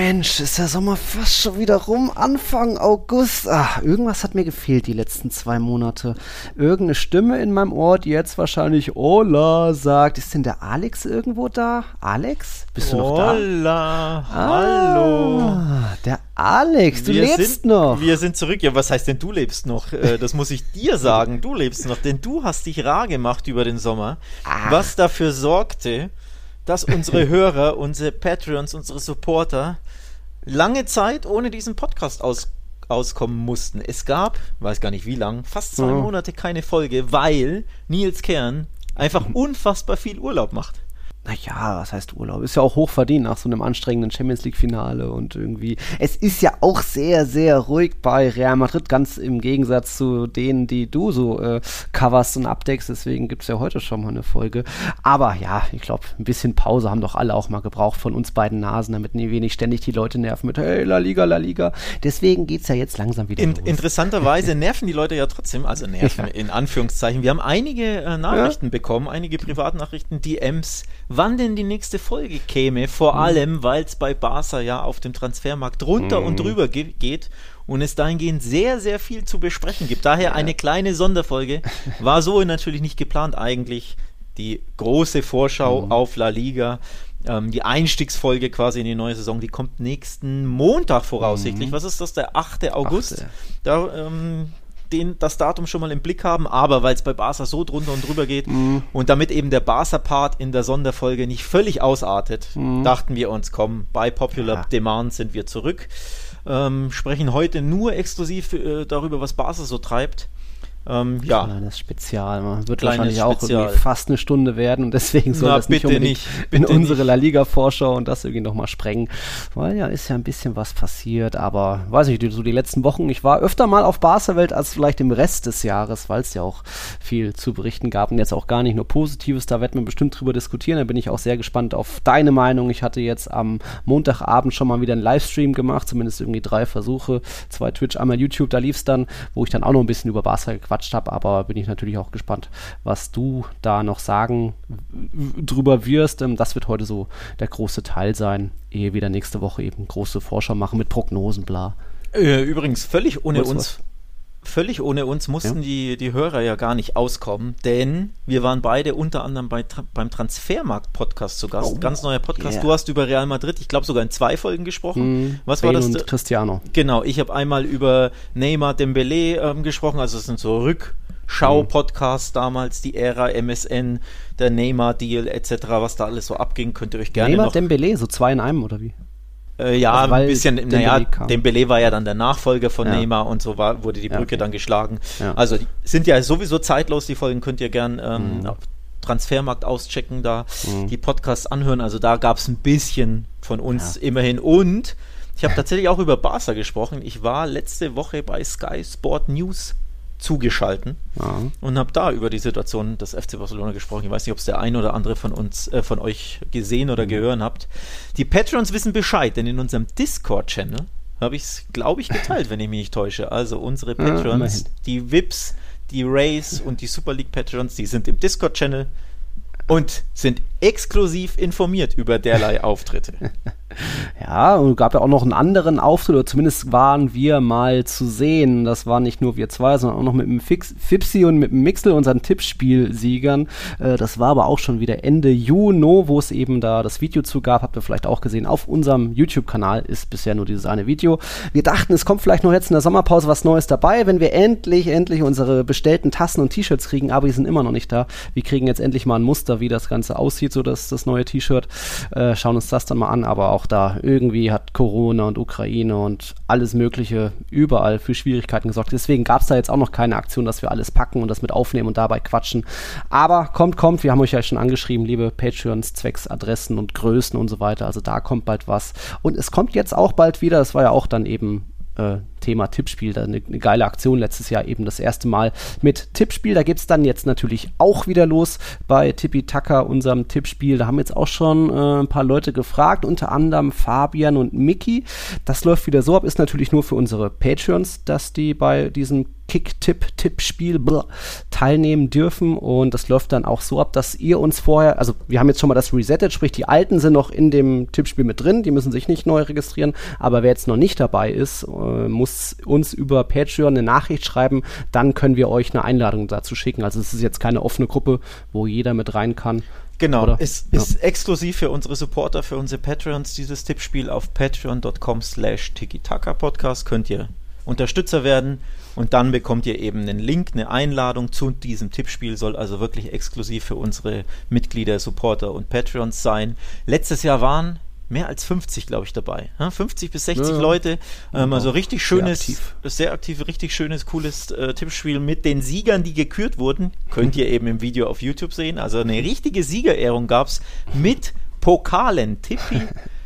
Mensch, ist der Sommer fast schon wieder rum. Anfang August. Ach, irgendwas hat mir gefehlt die letzten zwei Monate. Irgendeine Stimme in meinem Ohr, die jetzt wahrscheinlich Hola sagt. Ist denn der Alex irgendwo da? Alex? Bist du noch da? Hola, hallo. Ah, der Alex, du Wir lebst sind, noch. Wir sind zurück. Ja, was heißt denn du lebst noch? Äh, Das muss ich dir sagen. Du lebst noch, denn du hast dich rar gemacht über den Sommer, Ach. was dafür sorgte, dass unsere Hörer, unsere Patreons, unsere Supporter lange Zeit ohne diesen Podcast aus, auskommen mussten. Es gab, weiß gar nicht wie lang, fast zwei Ja. Monate keine Folge, weil Nils Kern einfach unfassbar viel Urlaub macht. Naja, was heißt Urlaub? Ist ja auch hochverdient nach so einem anstrengenden Champions League-Finale und irgendwie. Es ist ja auch sehr, sehr ruhig bei Real Madrid, ganz im Gegensatz zu denen, die du so äh, coverst und abdeckst. Deswegen gibt es ja heute schon mal eine Folge. Aber ja, ich glaube, ein bisschen Pause haben doch alle auch mal gebraucht von uns beiden Nasen, damit nie wenig ständig die Leute nerven mit Hey, La Liga, La Liga. Deswegen geht's ja jetzt langsam wieder In, los. interessanterweise nerven die Leute ja trotzdem, also nerven in Anführungszeichen. Wir haben einige äh, Nachrichten bekommen, einige Privatnachrichten, DMs, wann denn die nächste Folge käme. Vor Mhm. allem, weil es bei Barca ja auf dem Transfermarkt drunter und drüber ge geht und es dahingehend sehr, sehr viel zu besprechen gibt. Daher eine kleine Sonderfolge. War so natürlich nicht geplant eigentlich. Die große Vorschau Mhm. auf La Liga. Ähm, die Einstiegsfolge quasi in die neue Saison, die kommt nächsten Montag voraussichtlich. Was ist das? Der 8. August. Mhm. Achte. Da ähm, den, das Datum schon mal im Blick haben, aber weil es bei Barca so drunter und drüber geht Mhm. und damit eben der Barca-Part in der Sonderfolge nicht völlig ausartet, dachten wir uns, komm, bei Popular Mhm. Ja. Demand sind wir zurück. Ähm, sprechen heute nur exklusiv äh, darüber, was Barca so treibt. Ähm, ja, Kleines Spezial. Man wird Kleines wahrscheinlich auch Spezial. irgendwie fast eine Stunde werden und deswegen soll Na, das nicht unbedingt nicht, in unsere nicht. La Liga-Vorschau und das irgendwie nochmal sprengen. Weil ja, ist ja ein bisschen was passiert, aber weiß ich, so die letzten Wochen, ich war öfter mal auf Barca-Welt als vielleicht im Rest des Jahres, weil es ja auch viel zu berichten gab und jetzt auch gar nicht nur Positives, da werden wir bestimmt drüber diskutieren, da bin ich auch sehr gespannt auf deine Meinung. Ich hatte jetzt am Montagabend schon mal wieder einen Livestream gemacht, zumindest irgendwie drei Versuche, zwei Twitch, einmal YouTube, da lief es dann, wo ich dann auch noch ein bisschen über Barca gequatscht habe, aber bin ich natürlich auch gespannt, was du da noch sagen drüber wirst. Ähm, Das wird heute so der große Teil sein, ehe wir dann nächste Woche eben große Vorschau machen mit Prognosen, bla. Äh, übrigens, völlig ohne uns, völlig ohne uns mussten Ja. die, die Hörer ja gar nicht auskommen, denn wir waren beide unter anderem bei, beim Transfermarkt-Podcast zu Gast. Oh, Ganz neuer Podcast. yeah. Du hast über Real Madrid, ich glaube sogar in zwei Folgen gesprochen. Was war Bale das? und Cristiano. Genau, ich habe einmal über Neymar Dembele ähm, gesprochen, also es sind so Rückschau-Podcasts damals, die Ära MSN, der Neymar-Deal etc., was da alles so abging, könnt ihr euch gerne Neymar noch Dembele, so zwei in einem oder wie? Äh, ja, Also, ein bisschen, naja. Dembele war ja dann der Nachfolger von Ja. Neymar und so war, wurde die Ja, Brücke okay. dann geschlagen. Ja. Also sind ja sowieso zeitlos, die Folgen könnt ihr gern ähm, Mhm. auf Transfermarkt auschecken, da die Podcasts anhören. Also da gab es ein bisschen von uns immerhin. Und ich habe tatsächlich auch über Barca gesprochen. Ich war letzte Woche bei Sky Sport News zugeschalten Ja. und habe da über die Situation des FC Barcelona gesprochen. Ich weiß nicht, ob es der ein oder andere von uns, äh, von euch gesehen oder gehört habt. Die Patrons wissen Bescheid, denn in unserem Discord-Channel habe ich es, glaube ich, geteilt, wenn ich mich nicht täusche. Also unsere Patrons, immerhin. die VIPs, die Rays und die Super League Patrons, die sind im Discord-Channel und sind exklusiv informiert über derlei Auftritte. Ja, und gab ja auch noch einen anderen Auftritt, oder zumindest waren wir mal zu sehen. Das waren nicht nur wir zwei, sondern auch noch mit dem Fix, Fipsi und mit dem Mixel, unseren Tippspielsiegern. Äh, das war aber auch schon wieder Ende Juni, wo es eben da das Video zu gab. Habt ihr vielleicht auch gesehen. Auf unserem YouTube-Kanal ist bisher nur dieses eine Video. Wir dachten, es kommt vielleicht noch jetzt in der Sommerpause was Neues dabei, wenn wir endlich, endlich unsere bestellten Tassen und T-Shirts kriegen, aber die sind immer noch nicht da. Wir kriegen jetzt endlich mal ein Muster, wie das Ganze aussieht, so dass das neue T-Shirt. Äh, schauen uns das dann mal an, aber auch da irgendwie hat Corona und Ukraine und alles Mögliche überall für Schwierigkeiten gesorgt. Deswegen gab es da jetzt auch noch keine Aktion, dass wir alles packen und das mit aufnehmen und dabei quatschen. Aber kommt, kommt, wir haben euch ja schon angeschrieben, liebe Patreons, Zwecks, Adressen und Größen und so weiter. Also da kommt bald was. Und es kommt jetzt auch bald wieder, das war ja auch dann eben äh, Thema Tippspiel. Da eine, eine, geile Aktion letztes Jahr eben das erste Mal mit Tippspiel. Da geht es dann jetzt natürlich auch wieder los bei Tippi Taka, unserem Tippspiel. Da haben jetzt auch schon äh, ein paar Leute gefragt, unter anderem Fabian und Mickey. Das läuft wieder so ab, ist natürlich nur für unsere Patreons, dass die bei diesem Kick-Tipp-Tippspiel teilnehmen dürfen. Und das läuft dann auch so ab, dass ihr uns vorher, also wir haben jetzt schon mal das resettet, sprich die Alten sind noch in dem Tippspiel mit drin, die müssen sich nicht neu registrieren. Aber wer jetzt noch nicht dabei ist, äh, muss uns über Patreon eine Nachricht schreiben, dann können wir euch eine Einladung dazu schicken. Also es ist jetzt keine offene Gruppe, wo jeder mit rein kann. Genau, Oder? es ja. ist exklusiv für unsere Supporter, für unsere Patreons dieses Tippspiel auf patreon.com slash tiki-taka-podcast könnt ihr Unterstützer werden und dann bekommt ihr eben einen Link, eine Einladung zu diesem Tippspiel, soll also wirklich exklusiv für unsere Mitglieder, Supporter und Patreons sein. Letztes Jahr waren mehr als 50, glaube ich, dabei. 50 bis 60 ja, Leute. Ähm, also richtig schönes, sehr aktiv. sehr aktiv, richtig schönes, cooles äh, Tippspiel mit den Siegern, die gekürt wurden. Könnt ihr eben im Video auf YouTube sehen. Also eine richtige Siegerehrung gab es mit Pokalen. Tippi.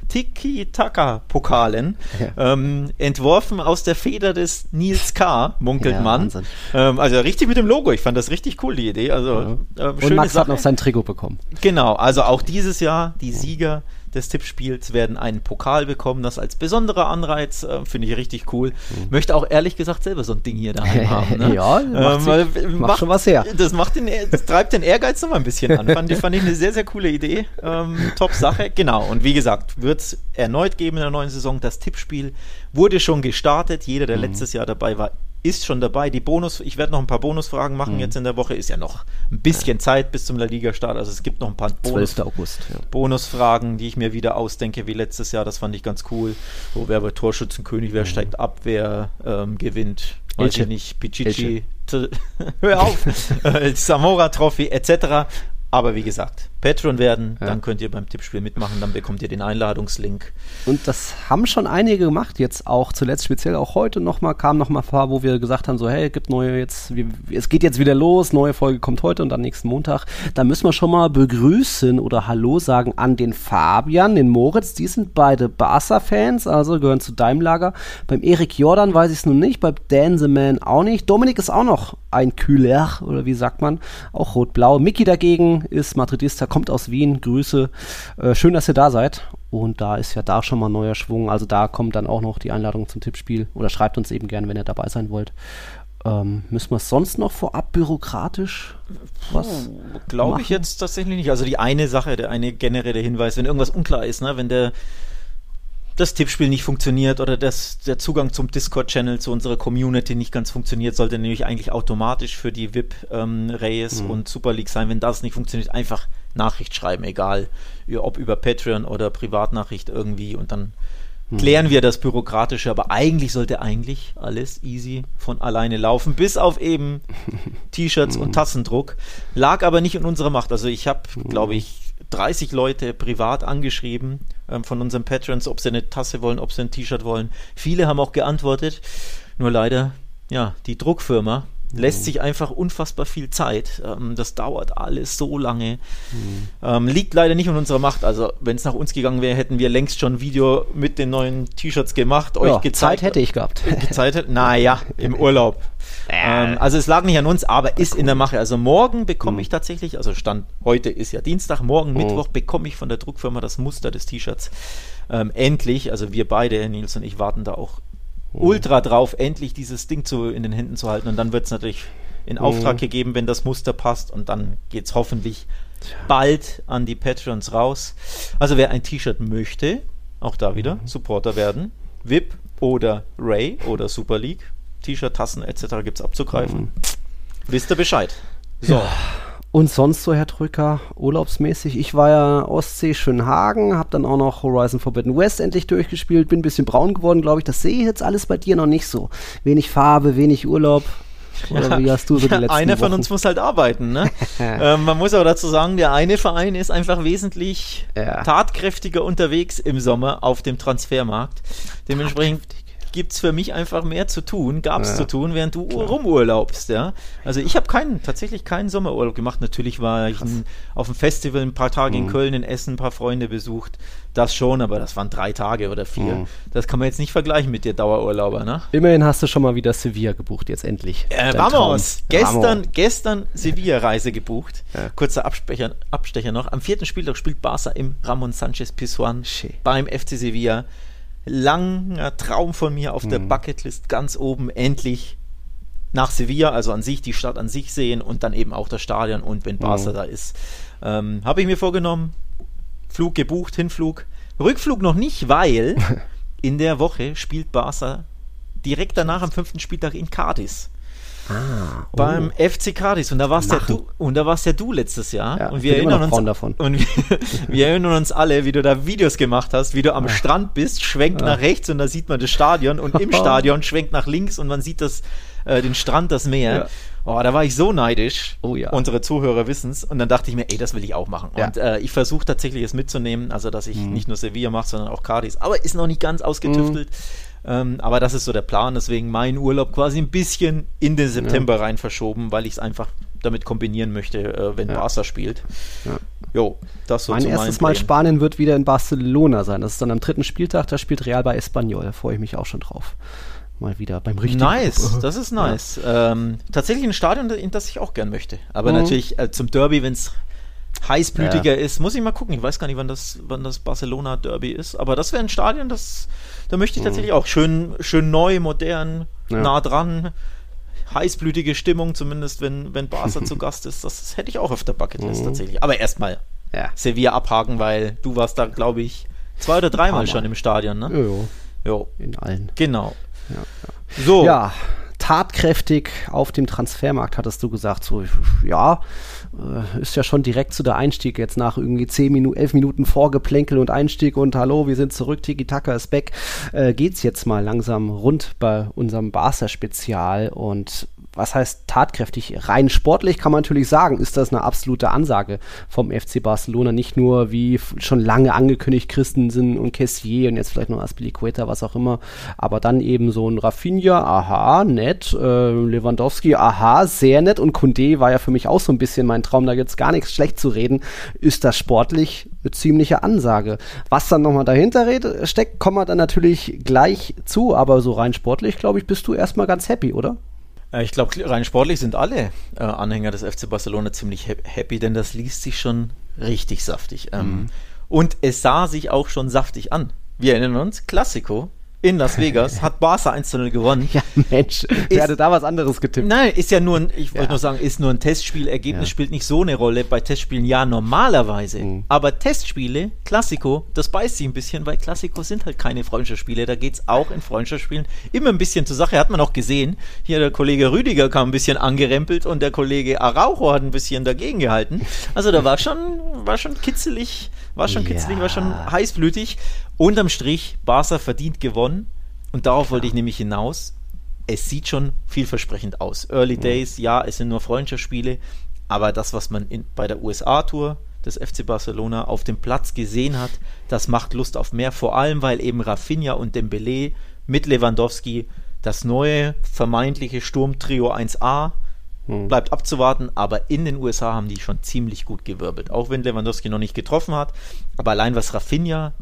Tiki-Taka-Pokalen, ja. ähm, entworfen aus der Feder des Nils K., munkelt ja, man. Ähm, also richtig mit dem Logo, ich fand das richtig cool, die Idee. Also, ja. äh, Und Max Sache. hat noch sein Trikot bekommen. Genau, also auch dieses Jahr die Sieger des Tippspiels werden einen Pokal bekommen. Das als besonderer Anreiz äh, finde ich richtig cool. Mhm. Möchte auch ehrlich gesagt selber so ein Ding hier daheim haben. Ne? ja, macht, ähm, macht, schon was her. Das, macht den, das treibt den Ehrgeiz noch mal ein bisschen an. Fand, fand ich eine sehr, sehr coole Idee. Ähm, top Sache. Genau. Und wie gesagt, wird es erneut geben in der neuen Saison. Das Tippspiel wurde schon gestartet. Jeder, der mhm. letztes Jahr dabei war, ist schon dabei. Die Bonus, ich werde noch ein paar Bonusfragen machen mhm. jetzt in der Woche. Ist ja noch ein bisschen ja. Zeit bis zum La Liga-Start. Also es gibt noch ein paar Bonus, August, ja. Bonusfragen, die ich mir wieder ausdenke, wie letztes Jahr. Das fand ich ganz cool. Wo wer bei Torschützenkönig, wer mhm. steigt ab, wer ähm, gewinnt. Weiß ich nicht, Pichichi, hör auf, äh, Samora Trophy etc. Aber wie gesagt, Patreon werden, ja. dann könnt ihr beim Tippspiel mitmachen, dann bekommt ihr den Einladungslink. Und das haben schon einige gemacht, jetzt auch zuletzt speziell auch heute nochmal, kam nochmal vor, wo wir gesagt haben, so hey, gibt neue jetzt, wir, es geht jetzt wieder los, neue Folge kommt heute und dann nächsten Montag. Da müssen wir schon mal begrüßen oder Hallo sagen an den Fabian, den Moritz, die sind beide Barca-Fans, also gehören zu deinem Lager. Beim Erik Jordan weiß ich es nun nicht, beim Dan the Man auch nicht. Dominik ist auch noch ein Kühler, oder wie sagt man, auch rot-blau. Mickey dagegen ist Madridista, kommt aus Wien. Grüße. Äh, schön, dass ihr da seid. Und da ist ja da schon mal neuer Schwung. Also da kommt dann auch noch die Einladung zum Tippspiel. Oder schreibt uns eben gerne, wenn ihr dabei sein wollt. Ähm, müssen wir es sonst noch vorab bürokratisch was? Glaube ich jetzt tatsächlich nicht. Also die eine Sache, der eine generelle Hinweis, wenn irgendwas unklar ist, ne, wenn der das Tippspiel nicht funktioniert oder das, der Zugang zum Discord-Channel zu unserer Community nicht ganz funktioniert, sollte nämlich eigentlich automatisch für die VIP-Reyes ähm, mhm. und Super League sein. Wenn das nicht funktioniert, einfach Nachricht schreiben, egal ob über Patreon oder Privatnachricht irgendwie und dann mhm. klären wir das Bürokratische, aber eigentlich sollte eigentlich alles easy von alleine laufen, bis auf eben T-Shirts und mhm. Tassendruck. Lag aber nicht in unserer Macht. Also ich habe, mhm. glaube ich, 30 Leute privat angeschrieben ähm, von unseren Patrons, ob sie eine Tasse wollen, ob sie ein T-Shirt wollen. Viele haben auch geantwortet. Nur leider, ja, die Druckfirma lässt sich einfach unfassbar viel Zeit. Ähm, das dauert alles so lange. Mhm. Ähm, liegt leider nicht in unserer Macht. Also, wenn es nach uns gegangen wäre, hätten wir längst schon ein Video mit den neuen T-Shirts gemacht, euch ja, gezeigt. Zeit hätte ich gehabt. Gezeigt, naja, im Urlaub. Ähm, also es lag nicht an uns, aber ist in der Mache. Also morgen bekomme ich mhm. tatsächlich, also Stand heute ist ja Dienstag, morgen mhm. Mittwoch bekomme ich von der Druckfirma das Muster des T-Shirts. Ähm, endlich, also wir beide, Nils und ich, warten da auch. Ultra drauf, endlich dieses Ding zu, in den Händen zu halten. Und dann wird es natürlich in Auftrag gegeben, wenn das Muster passt. Und dann geht es hoffentlich bald an die Patrons raus. Also wer ein T-Shirt möchte, auch da wieder Supporter werden, VIP oder Ray oder Super League, T-Shirt, Tassen etc. gibt es abzugreifen. Mhm. Wisst ihr Bescheid. So. Ja. Und sonst so, Herr Drücker, urlaubsmäßig. Ich war ja Ostsee, Schönhagen, hab dann auch noch Horizon Forbidden West endlich durchgespielt, bin ein bisschen braun geworden, glaube ich. Das sehe ich jetzt alles bei dir noch nicht so. Wenig Farbe, wenig Urlaub. Oder ja, wie hast du so die letzten Einer von uns muss halt arbeiten, ne? ähm, man muss aber dazu sagen, der eine Verein ist einfach wesentlich ja. tatkräftiger unterwegs im Sommer auf dem Transfermarkt. Dementsprechend gibt's für mich einfach mehr zu tun, gab's Ja. zu tun, während du Klar. rumurlaubst, ja. Also ich habe keinen, tatsächlich keinen Sommerurlaub gemacht. Natürlich war ich ein, auf dem Festival ein paar Tage Mhm. in Köln, in Essen, ein paar Freunde besucht. Das schon, aber das waren drei Tage oder vier. Mhm. Das kann man jetzt nicht vergleichen mit dir Dauerurlauber, ne? Immerhin hast du schon mal wieder Sevilla gebucht, jetzt endlich. Äh, Dein vamos! Traum. Gestern, Vamos. gestern Sevilla-Reise gebucht. Ja. Kurzer Abstecher, Abstecher noch. Am vierten Spieltag spielt Barca im Ramon Sanchez Pizjuan beim FC Sevilla. Langer Traum von mir auf der Mhm. Bucketlist, ganz oben, endlich nach Sevilla, also an sich, die Stadt an sich sehen und dann eben auch das Stadion und wenn Barca Mhm. da ist. Ähm, Habe ich mir vorgenommen, Flug gebucht, Hinflug. Rückflug noch nicht, weil in der Woche spielt Barca direkt danach am fünften Spieltag in Cadiz Ah, oh. beim FC Cadiz und da warst ja du und da warst ja du letztes Jahr Ja, und ich wir erinnern uns davon. und wir, wir erinnern uns alle, wie du da Videos gemacht hast, wie du am Strand bist, schwenkt nach rechts und da sieht man das Stadion und im Stadion schwenkt nach links und man sieht das äh, den Strand, das Meer. Ja. Oh, da war ich so neidisch. Oh ja. Unsere Zuhörer wissen es. Und dann dachte ich mir, ey, das will ich auch machen. Ja. Und äh, ich versuche tatsächlich es mitzunehmen, also dass ich Mhm. nicht nur Sevilla mache, sondern auch Cadiz. Aber ist noch nicht ganz ausgetüftelt. Ähm, aber das ist so der Plan. Deswegen mein Urlaub quasi ein bisschen in den September rein verschoben, weil ich es einfach damit kombinieren möchte, äh, wenn Ja. Barca spielt. Ja. Jo, das so mein erstes Mal Plänen. Spanien wird wieder in Barcelona sein. Das ist dann am dritten Spieltag, da spielt Real bei Espanyol. Da freue ich mich auch schon drauf. Mal wieder beim richtigen Nice, das ist nice. Ähm, tatsächlich ein Stadion, in das ich auch gern möchte. Aber Mhm. natürlich äh, zum Derby, wenn es heißblütiger Ja. ist, muss ich mal gucken. Ich weiß gar nicht, wann das, wann das Barcelona Derby ist. Aber das wäre ein Stadion, das, da möchte ich tatsächlich auch schön, schön neu, modern, Mhm. Ja. nah dran. Heißblütige Stimmung, zumindest wenn, wenn Barca zu Gast ist. Das hätte ich auch auf der Bucketlist Mhm. tatsächlich. Aber erstmal Ja. Sevilla abhaken, weil du warst da, glaube ich, zwei oder dreimal Mal. schon im Stadion, ne? Jo, Jo, in allen. genau. Ja, So, Ja, tatkräftig auf dem Transfermarkt, hattest du gesagt. So, ja, ist ja schon direkt zu der Einstieg jetzt nach irgendwie 10 Minuten, 11 Minuten Vorgeplänkel und Einstieg und hallo, wir sind zurück, Tiki Taka ist back. Äh, geht's jetzt mal langsam rund bei unserem Barca-Spezial und was heißt tatkräftig? Rein sportlich kann man natürlich sagen, ist das eine absolute Ansage vom FC Barcelona. Nicht nur wie schon lange angekündigt Christensen und Kessier und jetzt vielleicht noch Aspilicueta, was auch immer. Aber dann eben so ein Rafinha, aha, nett. Äh, Lewandowski, aha, sehr nett. Und Kunde war ja für mich auch so ein bisschen mein Traum. Da jetzt gar nichts schlecht zu reden. Ist das sportlich eine ziemliche Ansage. Was dann nochmal dahinter steckt, kommen wir dann natürlich gleich zu. Aber so rein sportlich, glaube ich, bist du erstmal ganz happy, oder? Äh, Ich glaube, rein sportlich sind alle äh, Anhänger des FC Barcelona ziemlich hap- happy, denn das liest sich schon richtig saftig. Ähm, Und es sah sich auch schon saftig an. Wir erinnern uns, Classico in Las Vegas hat Barca 1 zu 0 gewonnen. Ja, Mensch, wer hatte da was anderes getippt? Nein, ist ja nur ein, ich wollte Ja. nur sagen, ist nur ein Testspiel. Ergebnis Ja. spielt nicht so eine Rolle. Bei Testspielen ja normalerweise. Mhm. Aber Testspiele, Klassiko, das beißt sich ein bisschen, weil Klassiko sind halt keine Freundschaftsspiele. Da geht es auch in Freundschaftsspielen immer ein bisschen zur Sache. Hat man auch gesehen. Hier der Kollege Rüdiger kam ein bisschen angerempelt und der Kollege Araujo hat ein bisschen dagegen gehalten. Also da war schon, war schon kitzelig, war schon kitzelig, war schon Ja. heißblütig. Unterm Strich, Barca verdient gewonnen. Und darauf wollte ich nämlich hinaus es sieht schon vielversprechend aus. Early Days, ja, es sind nur Freundschaftsspiele, aber das, was man in, bei der USA-Tour des FC Barcelona auf dem Platz gesehen hat, das macht Lust auf mehr, vor allem weil eben Rafinha und Dembele mit Lewandowski das neue vermeintliche Sturmtrio 1A Hm. bleibt abzuwarten, aber in den USA haben die schon ziemlich gut gewirbelt, auch wenn Lewandowski noch nicht getroffen hat, aber allein was Rafinha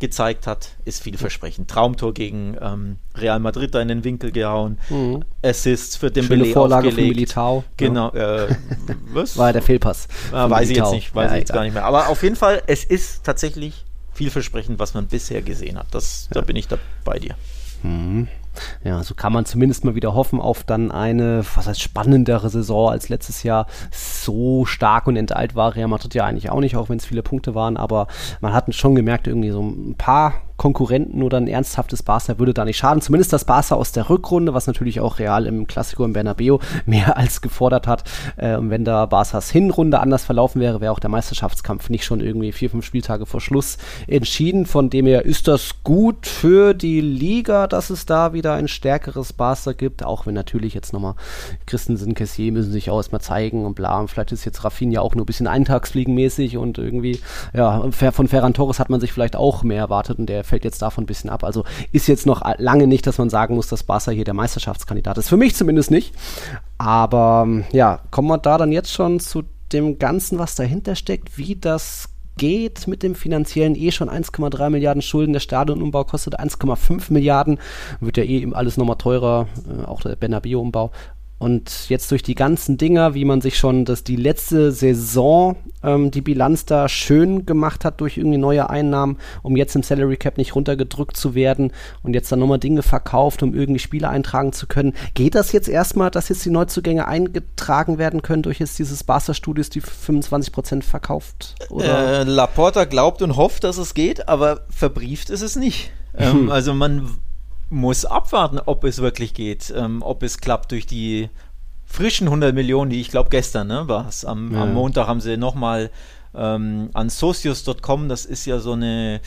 gezeigt hat, ist vielversprechend. Traumtor gegen ähm, Real Madrid da in den Winkel gehauen, Mhm. Assists für Schöne Dembele Vorlage von aufgelegt. Militao. Genau, äh, was? War ja der Fehlpass. Ah, von weiß ich jetzt Militao. nicht, weiß Ja, ich jetzt gar nicht mehr. Aber auf jeden Fall, es ist tatsächlich vielversprechend, was man bisher gesehen hat. Das, Da bin ich da bei dir. Mhm. Ja, so kann man zumindest mal wieder hoffen auf dann eine, was heißt spannendere Saison als letztes Jahr. So stark und enteilt war Real Madrid ja eigentlich auch nicht, auch wenn es viele Punkte waren, aber man hat schon gemerkt, irgendwie so ein paar Konkurrenten oder ein ernsthaftes Barca würde da nicht schaden. Zumindest das Barca aus der Rückrunde, was natürlich auch Real im Klassiko im Bernabeu mehr als gefordert hat. Äh, und wenn da Barcas Hinrunde anders verlaufen wäre, wäre auch der Meisterschaftskampf nicht schon irgendwie vier, fünf Spieltage vor Schluss entschieden. Von dem her ist das gut für die Liga, dass es da wieder ein stärkeres Barca gibt, auch wenn natürlich jetzt nochmal Christensen, Kessier müssen sich auch erstmal zeigen und bla. Und vielleicht ist jetzt Rafinha auch nur ein bisschen eintagsfliegenmäßig und irgendwie, ja, von Ferran Torres hat man sich vielleicht auch mehr erwartet und der fällt jetzt davon ein bisschen ab. Also ist jetzt noch lange nicht, dass man sagen muss, dass Barca hier der Meisterschaftskandidat ist. Für mich zumindest nicht. Aber ja, kommen wir da dann jetzt schon zu dem Ganzen, was dahinter steckt, wie das geht mit dem finanziellen eh schon 1,3 Milliarden Schulden. Der Stadionumbau kostet 1,5 Milliarden. Wird ja eh alles nochmal teurer, äh, auch der Bernabeu-Umbau. Und jetzt durch die ganzen Dinger, wie man sich schon das die letzte Saison ähm, die Bilanz da schön gemacht hat durch irgendwie neue Einnahmen, um jetzt im Salary Cap nicht runtergedrückt zu werden und jetzt dann nochmal Dinge verkauft, um irgendwie Spiele eintragen zu können. Geht das jetzt erstmal, dass jetzt die Neuzugänge eingetragen werden können durch jetzt dieses Barca Studios, die 25% verkauft? Oder? Äh, Laporta glaubt und hofft, dass es geht, aber verbrieft ist es nicht. Ähm, also man muss abwarten, ob es wirklich geht, ähm, ob es klappt durch die frischen 100 Millionen, die ich glaube gestern ne, war es. Am, ja. am, Montag haben sie nochmal ähm, an socios.com, das ist ja so eine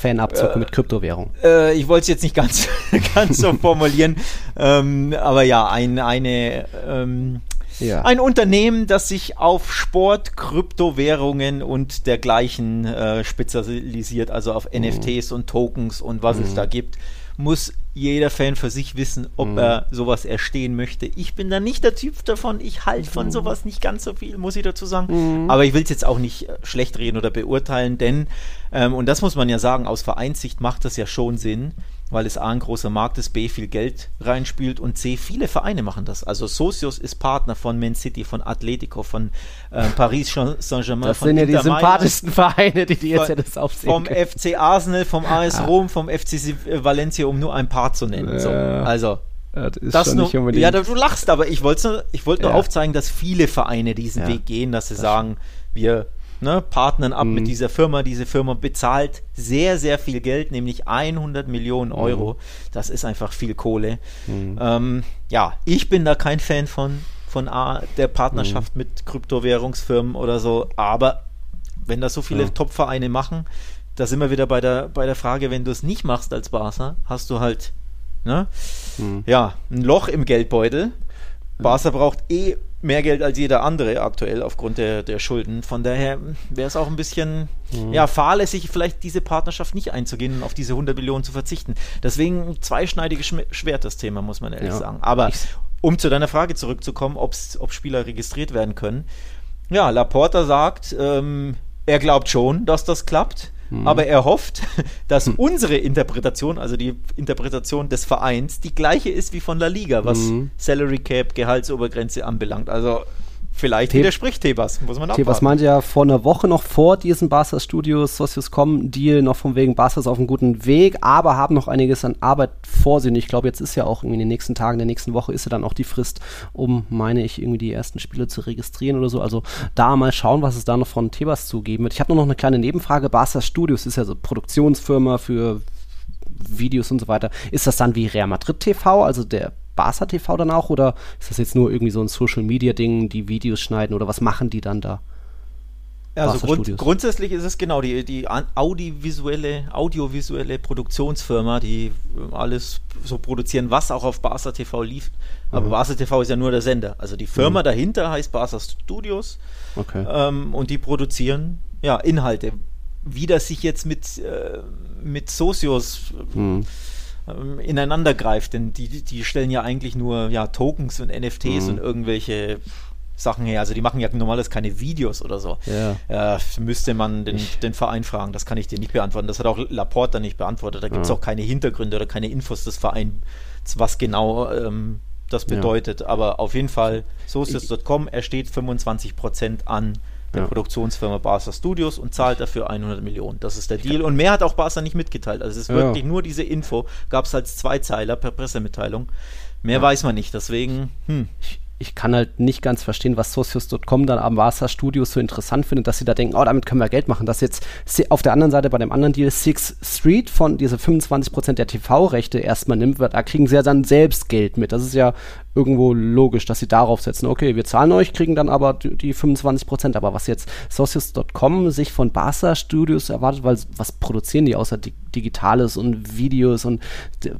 Fanabzocke äh, mit Kryptowährung. Äh, ich wollte es jetzt nicht ganz, ganz so formulieren, ähm, aber ja, ein, eine, ähm, ja. ein Unternehmen, das sich auf Sport, Kryptowährungen und dergleichen äh, spezialisiert, also auf mhm. NFTs und Tokens und was mhm. es da gibt muss jeder Fan für sich wissen, ob mhm. er sowas erstehen möchte. Ich bin da nicht der Typ davon. Ich halte von mhm. sowas nicht ganz so viel, muss ich dazu sagen. Mhm. Aber ich will es jetzt auch nicht äh, schlecht reden oder beurteilen, denn, ähm, und das muss man ja sagen, aus Vereinssicht macht das ja schon Sinn, weil es A ein großer Markt ist, B viel Geld reinspielt und C viele Vereine machen das. Also Socios ist Partner von Man City, von Atletico, von äh, Paris Saint-Germain. Das sind ja die sympathischsten Vereine, die die jetzt ja das aufsehen Vom können. FC Arsenal, vom AS ah. Rom, vom FC Valencia, um nur ein paar zu nennen. So, also das ist das nur, nicht unbedingt. Ja, du lachst, aber ich wollte ich wollt nur ja. aufzeigen, dass viele Vereine diesen ja. Weg gehen, dass sie sagen, wir ne, partnern ab mhm. mit dieser Firma. Diese Firma bezahlt sehr, sehr viel Geld, nämlich 100 Millionen mhm. Euro. Mhm. Das ist einfach viel Kohle. Mhm. Ähm, ja, ich bin da kein Fan von, von der Partnerschaft mhm. mit Kryptowährungsfirmen oder so, aber wenn das so viele ja. Top-Vereine machen, da sind wir wieder bei der, bei der Frage, wenn du es nicht machst als Barca, hast du halt ne, mhm. ja, ein Loch im Geldbeutel. Barca braucht eh mehr Geld als jeder andere aktuell aufgrund der, der Schulden. Von daher wäre es auch ein bisschen mhm. ja, fahrlässig, vielleicht diese Partnerschaft nicht einzugehen und auf diese 100 Millionen zu verzichten. Deswegen ein zweischneidiges Schwert, das Thema, muss man ehrlich ja. sagen. Aber um zu deiner Frage zurückzukommen, ob's, ob Spieler registriert werden können. Ja, Laporta sagt, ähm, er glaubt schon, dass das klappt. Mhm. Aber er hofft, dass mhm. unsere Interpretation, also die Interpretation des Vereins, die gleiche ist wie von La Liga, was mhm. Salary Cap, Gehaltsobergrenze anbelangt. Also Vielleicht Te widerspricht Tebas, muss man abwarten. Tebas meinte ja vor einer Woche noch vor diesem Barca Studios Socios.com Deal noch von wegen Barca ist auf einem guten Weg, aber haben noch einiges an Arbeit vor sich. Ich glaube, jetzt ist ja auch in den nächsten Tagen, der nächsten Woche ist ja dann auch die Frist, um, meine ich, irgendwie die ersten Spiele zu registrieren oder so. Also da mal schauen, was es da noch von Tebas zugeben wird. Ich habe nur noch eine kleine Nebenfrage. Barca Studios ist ja so Produktionsfirma für Videos und so weiter. Ist das dann wie Real Madrid TV, also der Barca TV dann auch oder ist das jetzt nur irgendwie so ein Social Media Ding, die Videos schneiden oder was machen die dann da? Also grund grundsätzlich ist es genau die, die audiovisuelle, audiovisuelle Produktionsfirma, die äh, alles so produzieren, was auch auf Barca TV lief. Aber mhm. Barca TV ist ja nur der Sender. Also die Firma mhm. dahinter heißt Barca Studios okay. ähm, und die produzieren ja Inhalte. Wie das sich jetzt mit, äh, mit Socios mhm ähm, ineinander greift, denn die, die stellen ja eigentlich nur ja, Tokens und NFTs mhm. und irgendwelche Sachen her. Also die machen ja normales keine Videos oder so. Ja. Äh, müsste man den, den, Verein fragen. Das kann ich dir nicht beantworten. Das hat auch Laporta nicht beantwortet. Da gibt es ja. auch keine Hintergründe oder keine Infos des Vereins, was genau ähm, das bedeutet. Ja. Aber auf jeden Fall, so ist es.com, er steht 25% an der ja. Produktionsfirma Barca Studios und zahlt dafür 100 Millionen. Das ist der Deal. Und mehr hat auch Barca nicht mitgeteilt. Also es ist ja. wirklich nur diese Info, gab es als Zweizeiler per Pressemitteilung. Mehr ja. weiß man nicht. Deswegen, hm. Ich, ich kann halt nicht ganz verstehen, was Socios.com dann am Barca Studios so interessant findet, dass sie da denken, oh, damit können wir Geld machen. Dass jetzt auf der anderen Seite bei dem anderen Deal Six Street von diese 25% der TV-Rechte erstmal nimmt, da kriegen sie ja dann selbst Geld mit. Das ist ja irgendwo logisch, dass sie darauf setzen, okay, wir zahlen euch, kriegen dann aber die 25%. Aber was jetzt Socios.com sich von Barca Studios erwartet, weil was produzieren die außer die Digitales und Videos und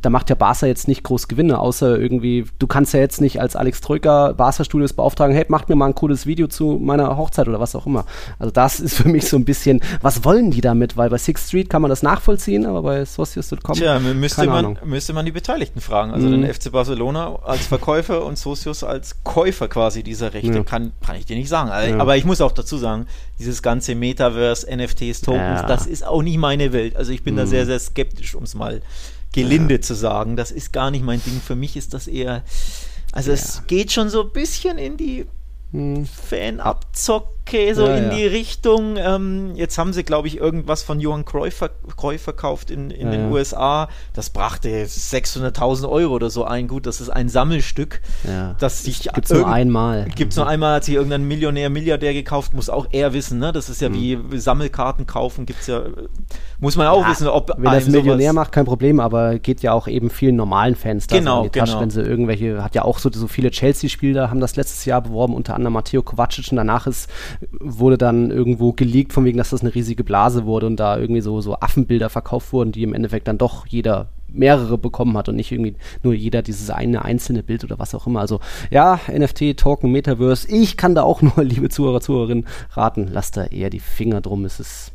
da macht ja Barca jetzt nicht groß Gewinne, außer irgendwie, du kannst ja jetzt nicht als Alex Troika Barca Studios beauftragen, hey, macht mir mal ein cooles Video zu meiner Hochzeit oder was auch immer. Also das ist für mich so ein bisschen, was wollen die damit? Weil bei Sixth Street kann man das nachvollziehen, aber bei Socios.com Tja, müsste man, müsste man die Beteiligten fragen. Also mhm. den FC Barcelona als Verkäufer und Socios als Käufer quasi dieser Rechte, ja. kann, kann ich dir nicht sagen. Ja. Aber ich muss auch dazu sagen, dieses ganze Metaverse, NFTs, Tokens, ja. das ist auch nicht meine Welt. Also ich bin mhm. da sehr, sehr skeptisch, um es mal gelinde zu sagen. Das ist gar nicht mein Ding. Für mich ist das eher, also es geht schon so ein bisschen in die hm. Fanabzocke so ja, in ja. die Richtung. Ähm, jetzt haben sie, glaube ich, irgendwas von Johann Cruyff, Cruyff verkauft in, in ja, den USA. Das brachte 600.000 Euro oder so ein. Gut, das ist ein Sammelstück. Ja. Das sich gibt's nur einmal. Gibt's nur einmal, hat sich irgendein Millionär, Milliardär gekauft, muss auch er wissen. Ne? Das ist ja hm. wie Sammelkarten kaufen. Gibt's ja, muss man auch wissen, ob wenn das Millionär macht, kein Problem, aber geht ja auch eben vielen normalen Fans da genau, in die Tasche, genau. wenn sie irgendwelche, hat ja auch so, so viele Chelsea-Spieler haben das letztes Jahr beworben, unter anderem anderem Matteo Kovacic und danach ist, wurde dann irgendwo geleakt, von wegen, dass das eine riesige Blase wurde und da irgendwie so, so Affenbilder verkauft wurden, die im Endeffekt dann doch jeder mehrere bekommen hat und nicht irgendwie nur jeder dieses eine einzelne Bild oder was auch immer. Also ja, NFT, Token, Metaverse, ich kann da auch nur, liebe Zuhörer, Zuhörerinnen, raten, lasst da eher die Finger drum. Es ist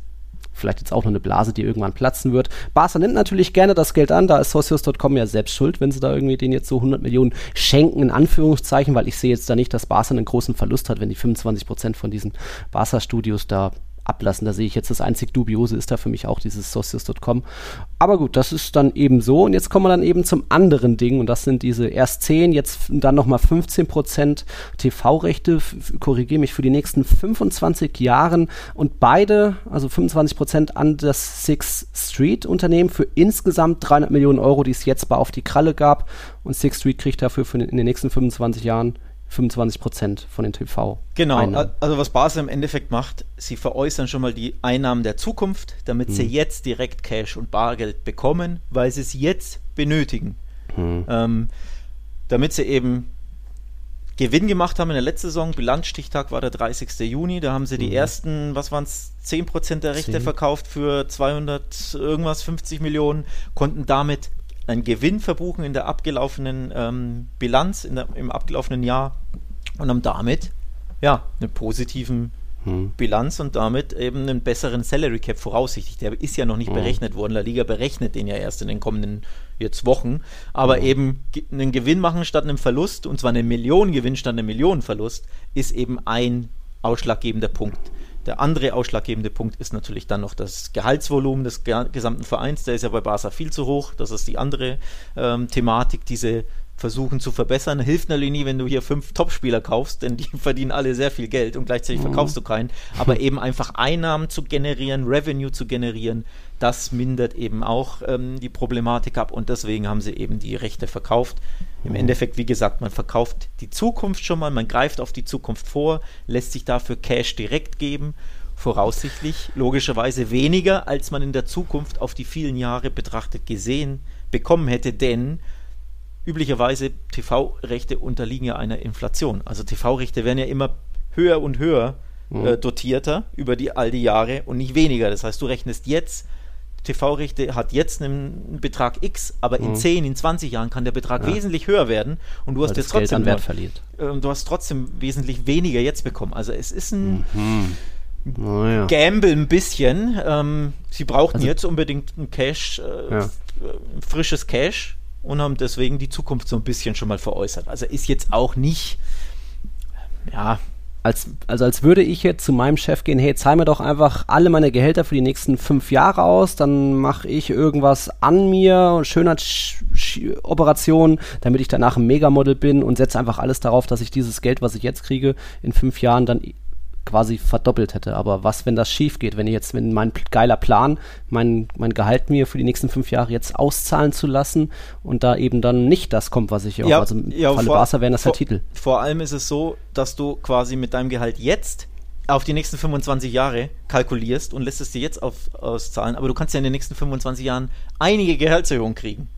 vielleicht jetzt auch noch eine Blase, die irgendwann platzen wird. Barca nimmt natürlich gerne das Geld an, da ist Socios.com ja selbst schuld, wenn sie da irgendwie den jetzt so 100 Millionen schenken, in Anführungszeichen, weil ich sehe jetzt da nicht, dass Barca einen großen Verlust hat, wenn die 25 Prozent von diesen Barca-Studios da ablassen. Da sehe ich jetzt das einzig Dubiose ist da für mich auch dieses Socios.com. Aber gut, das ist dann eben so. Und jetzt kommen wir dann eben zum anderen Ding. Und das sind diese erst 10, jetzt dann nochmal 15 Prozent TV-Rechte. Korrigiere mich für die nächsten 25 Jahren. Und beide, also 25 Prozent an das Six Street Unternehmen für insgesamt 300 Millionen Euro, die es jetzt bei auf die Kralle gab. Und Six Street kriegt dafür in den nächsten 25 Jahren 25 Prozent von den TV. Genau, Einnahmen. also was Basel im Endeffekt macht, sie veräußern schon mal die Einnahmen der Zukunft, damit hm. sie jetzt direkt Cash und Bargeld bekommen, weil sie es jetzt benötigen. Hm. Ähm, damit sie eben Gewinn gemacht haben in der letzten Saison. Bilanzstichtag war der 30. Juni. Da haben sie die mhm. ersten, was waren es, 10% der Rechte 10. verkauft für 200 irgendwas, 50 Millionen, konnten damit einen Gewinn verbuchen in der abgelaufenen ähm, Bilanz, der, im abgelaufenen Jahr und haben damit ja eine positiven hm. Bilanz und damit eben einen besseren Salary Cap voraussichtlich. Der ist ja noch nicht hm. berechnet worden. La Liga berechnet den ja erst in den kommenden jetzt Wochen. Aber hm. eben einen Gewinn machen statt einem Verlust, und zwar einen Millionengewinn statt einem Millionenverlust, ist eben ein ausschlaggebender Punkt. Der andere ausschlaggebende Punkt ist natürlich dann noch das Gehaltsvolumen des gesamten Vereins. Der ist ja bei Barca viel zu hoch. Das ist die andere ähm, Thematik, diese versuchen zu verbessern. Hilft natürlich nie, wenn du hier fünf Topspieler kaufst, denn die verdienen alle sehr viel Geld und gleichzeitig mhm. verkaufst du keinen. Aber eben einfach Einnahmen zu generieren, Revenue zu generieren, das mindert eben auch ähm, die Problematik ab und deswegen haben sie eben die Rechte verkauft. Im mhm. Endeffekt, wie gesagt, man verkauft die Zukunft schon mal, man greift auf die Zukunft vor, lässt sich dafür Cash direkt geben voraussichtlich logischerweise weniger, als man in der Zukunft auf die vielen Jahre betrachtet gesehen bekommen hätte, denn üblicherweise TV-Rechte unterliegen ja einer Inflation. Also TV-Rechte werden ja immer höher und höher mhm. äh, dotierter über die, all die Jahre und nicht weniger. Das heißt, du rechnest jetzt, TV-Rechte hat jetzt einen Betrag X, aber in mhm. 10, in 20 Jahren kann der Betrag ja. wesentlich höher werden und du Weil hast jetzt trotzdem Wert verliert. Äh, du hast trotzdem wesentlich weniger jetzt bekommen. Also es ist ein mhm. Oh. Gamble ein bisschen. Ähm, sie brauchten also, jetzt unbedingt ein Cash, äh, ja. frisches Cash und haben deswegen die Zukunft so ein bisschen schon mal veräußert. Also ist jetzt auch nicht, ja. Als, also als würde ich jetzt zu meinem Chef gehen, hey, zahl mir doch einfach alle meine Gehälter für die nächsten fünf Jahre aus, dann mache ich irgendwas an mir, Schönheitsoperation, damit ich danach ein Megamodel bin und setze einfach alles darauf, dass ich dieses Geld, was ich jetzt kriege, in fünf Jahren dann quasi verdoppelt hätte. Aber was, wenn das schief geht, wenn ich jetzt, wenn mein geiler Plan, mein, mein Gehalt mir für die nächsten fünf Jahre jetzt auszahlen zu lassen und da eben dann nicht das kommt, was ich ja, also im ja, Falle Barca wären das vor, ja Titel. Vor allem ist es so, dass du quasi mit deinem Gehalt jetzt auf die nächsten 25 Jahre kalkulierst und lässt es dir jetzt auf, auszahlen, aber du kannst ja in den nächsten 25 Jahren einige Gehaltserhöhungen kriegen.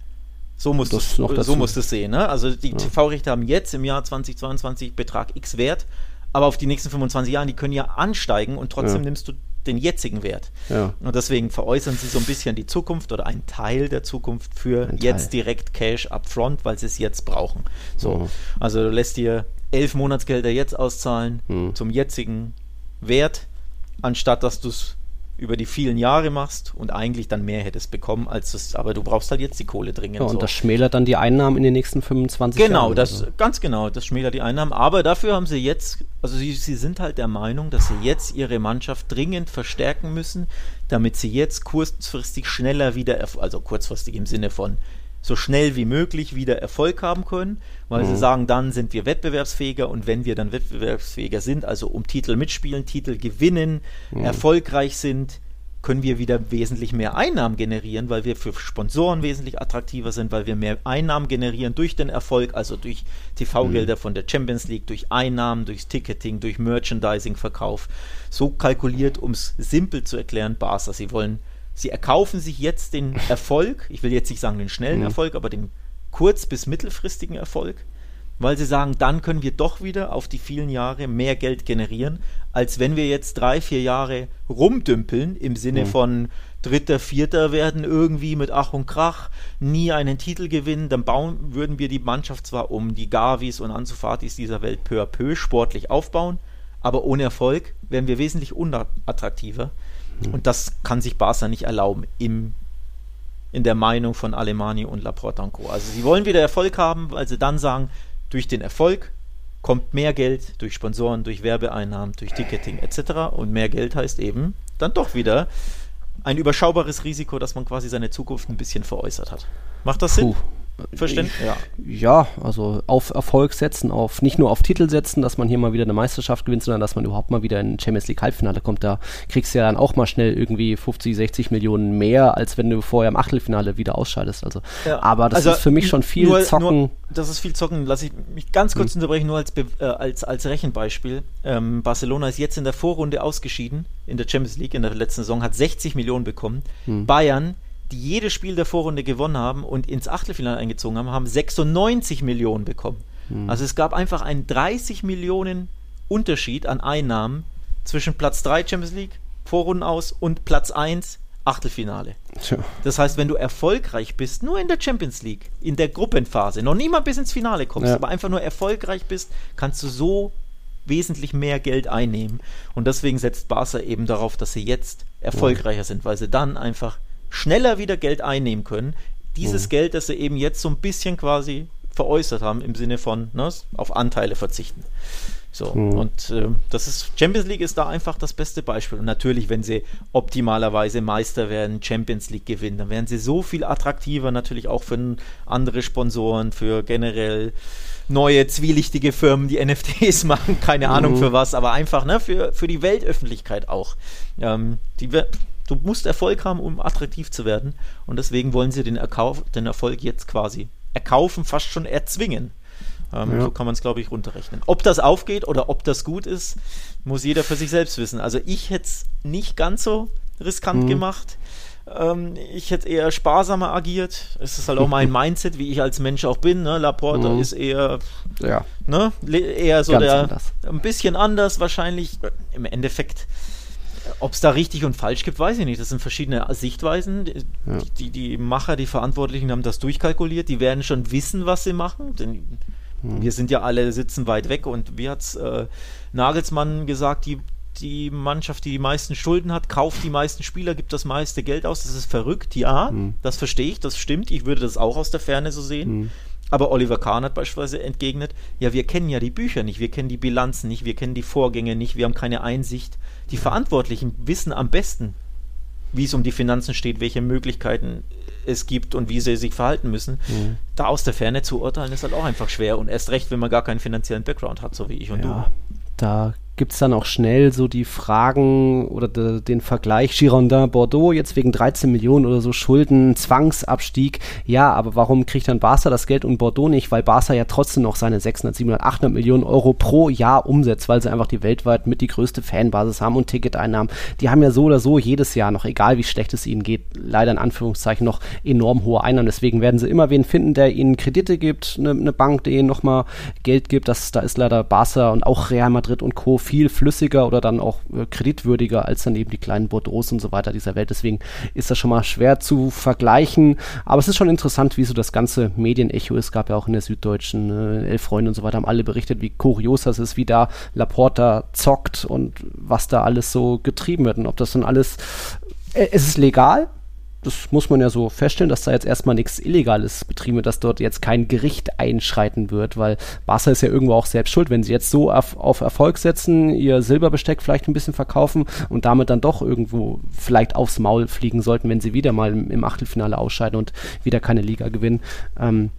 So musst du so musst es sehen. Ne? Also die ja. TV-Rechte haben jetzt im Jahr 2022 Betrag X Wert aber auf die nächsten 25 Jahre, die können ja ansteigen und trotzdem ja. nimmst du den jetzigen Wert. Ja. Und deswegen veräußern sie so ein bisschen die Zukunft oder einen Teil der Zukunft für Ein jetzt Teil. direkt Cash upfront, weil sie es jetzt brauchen. So. Mhm. Also du lässt dir elf Monatsgelder jetzt auszahlen Mhm. zum jetzigen Wert, anstatt dass du es über die vielen Jahre machst und eigentlich dann mehr hättest bekommen, als es, aber du brauchst halt jetzt die Kohle dringend. Ja, und so. das schmälert dann die Einnahmen in den nächsten 25 Jahren. Genau, das, Also, ganz genau, das schmälert die Einnahmen. Aber dafür haben sie jetzt, also sie, sie sind halt der Meinung, dass sie jetzt ihre Mannschaft dringend verstärken müssen, damit sie jetzt kurzfristig schneller wieder, also kurzfristig im Sinne von so schnell wie möglich wieder Erfolg haben können, weil sie sagen, dann sind wir wettbewerbsfähiger und wenn wir dann wettbewerbsfähiger sind, also um Titel mitspielen, Titel gewinnen, erfolgreich sind, können wir wieder wesentlich mehr Einnahmen generieren, weil wir für Sponsoren wesentlich attraktiver sind, weil wir mehr Einnahmen generieren durch den Erfolg, also durch TV-Gelder von der Champions League, durch Einnahmen, durchs Ticketing, durch Merchandising-Verkauf. So kalkuliert, um es simpel zu erklären, Barca. Sie wollen, sie erkaufen sich jetzt den Erfolg, ich will jetzt nicht sagen den schnellen Erfolg, aber den kurz- bis mittelfristigen Erfolg, weil sie sagen, dann können wir doch wieder auf die vielen Jahre mehr Geld generieren, als wenn wir jetzt drei, vier Jahre rumdümpeln im Sinne von Dritter, Vierter werden irgendwie mit Ach und Krach nie einen Titel gewinnen, dann bauen, würden wir die Mannschaft zwar um die Gavis und Ansufatis dieser Welt peu à peu sportlich aufbauen, aber ohne Erfolg wären wir wesentlich unattraktiver. Und das kann sich Barca nicht erlauben im in der Meinung von Alemani und Laporta und Co. Also sie wollen wieder Erfolg haben, weil sie dann sagen, durch den Erfolg kommt mehr Geld durch Sponsoren, durch Werbeeinnahmen, durch Ticketing etc. Und mehr Geld heißt eben dann doch wieder ein überschaubares Risiko, dass man quasi seine Zukunft ein bisschen veräußert hat. Macht das Sinn? Verständlich? Ja. Ja, also auf Erfolg setzen, auf nicht nur auf Titel setzen, dass man hier mal wieder eine Meisterschaft gewinnt, sondern dass man überhaupt mal wieder in Champions League Halbfinale kommt. Da kriegst du ja dann auch mal schnell irgendwie 50, 60 Millionen mehr, als wenn du vorher im Achtelfinale wieder ausscheidest. Also, Ja, aber das also ist für mich schon viel nur, Zocken. Hm. Nur, das ist viel Zocken. Lass ich mich ganz kurz unterbrechen, nur als, äh, als, als Rechenbeispiel. Ähm, Barcelona ist jetzt in der Vorrunde ausgeschieden in der Champions League in der letzten Saison, hat 60 Millionen bekommen. Hm. Bayern, die jedes Spiel der Vorrunde gewonnen haben und ins Achtelfinale eingezogen haben, haben 96 Millionen bekommen. Hm. Also es gab einfach einen 30 Millionen Unterschied an Einnahmen zwischen Platz 3 Champions League, Vorrunden aus und Platz 1 Achtelfinale. Tja. Das heißt, wenn du erfolgreich bist, nur in der Champions League, in der Gruppenphase, noch nie mal bis ins Finale kommst, Ja. aber einfach nur erfolgreich bist, kannst du so wesentlich mehr Geld einnehmen. Und deswegen setzt Barca eben darauf, dass sie jetzt erfolgreicher sind, weil sie dann einfach schneller wieder Geld einnehmen können. Dieses Geld, das sie eben jetzt so ein bisschen quasi veräußert haben, im Sinne von ne, auf Anteile verzichten. So, und äh, das ist, Champions League ist da einfach das beste Beispiel. Und natürlich, wenn sie optimalerweise Meister werden, Champions League gewinnen, dann werden sie so viel attraktiver, natürlich auch für andere Sponsoren, für generell neue, zwielichtige Firmen, die NFTs machen, keine Ahnung für was, aber einfach ne, für, für die Weltöffentlichkeit auch. Ähm, die, du musst Erfolg haben, um attraktiv zu werden. Und deswegen wollen sie den, Erkauf, den Erfolg jetzt quasi erkaufen, fast schon erzwingen. Ähm, Ja. So kann man es, glaube ich, runterrechnen. Ob das aufgeht oder ob das gut ist, muss jeder für sich selbst wissen. Also ich hätte es nicht ganz so riskant gemacht. Ähm, ich hätte eher sparsamer agiert. Es ist halt auch mein Mindset, wie ich als Mensch auch bin. Ne? Laporta Mhm. ist eher, Ja. ne? eher so Ganz der, anders. ein bisschen anders wahrscheinlich. Im Endeffekt, ob es da richtig und falsch gibt, weiß ich nicht. Das sind verschiedene Sichtweisen. Die, Ja. die, die Macher, die Verantwortlichen haben das durchkalkuliert. Die werden schon wissen, was sie machen. Denn Hm. wir sind ja alle sitzen weit weg und wie hat's äh, Nagelsmann gesagt, die die Mannschaft, die die meisten Schulden hat, kauft die meisten Spieler, gibt das meiste Geld aus. Das ist verrückt, ja, Hm. das verstehe ich, das stimmt. Ich würde das auch aus der Ferne so sehen. Hm. Aber Oliver Kahn hat beispielsweise entgegnet, ja, wir kennen ja die Bücher nicht, wir kennen die Bilanzen nicht, wir kennen die Vorgänge nicht, wir haben keine Einsicht. Die Verantwortlichen wissen am besten, wie es um die Finanzen steht, welche Möglichkeiten es gibt und wie sie sich verhalten müssen. Mhm. Da aus der Ferne zu urteilen, ist halt auch einfach schwer und erst recht, wenn man gar keinen finanziellen Background hat, so wie ich und Ja, da gibt es dann auch schnell so die Fragen oder de, den Vergleich Girondin Bordeaux jetzt wegen 13 Millionen oder so Schulden, Zwangsabstieg. Ja, aber warum kriegt dann Barca das Geld und Bordeaux nicht? Weil Barca ja trotzdem noch seine 600, 700, 800 Millionen Euro pro Jahr umsetzt, weil sie einfach die weltweit mit die größte Fanbasis haben und Ticketeinnahmen. Die haben ja so oder so jedes Jahr noch, egal wie schlecht es ihnen geht, leider in Anführungszeichen noch enorm hohe Einnahmen. Deswegen werden sie immer wen finden, der ihnen Kredite gibt, eine, eine Bank, die ihnen nochmal Geld gibt. Das, da ist leider Barca und auch Real Madrid und Co. viel flüssiger oder dann auch äh, kreditwürdiger als dann eben die kleinen Bordeaux und so weiter dieser Welt. Deswegen ist das schon mal schwer zu vergleichen. Aber es ist schon interessant, wie so das ganze Medienecho ist. Es gab ja auch in der Süddeutschen äh, Elf Freunde und so weiter, haben alle berichtet, wie kurios das ist, wie da Laporta zockt und was da alles so getrieben wird und ob das dann alles äh, es ist legal, das muss man ja so feststellen, dass da jetzt erstmal nichts Illegales betrieben wird, dass dort jetzt kein Gericht einschreiten wird, weil Barca ist ja irgendwo auch selbst schuld, wenn sie jetzt so auf, auf, Erfolg setzen, ihr Silberbesteck vielleicht ein bisschen verkaufen und damit dann doch irgendwo vielleicht aufs Maul fliegen sollten, wenn sie wieder mal im, im Achtelfinale ausscheiden und wieder keine Liga gewinnen, ähm,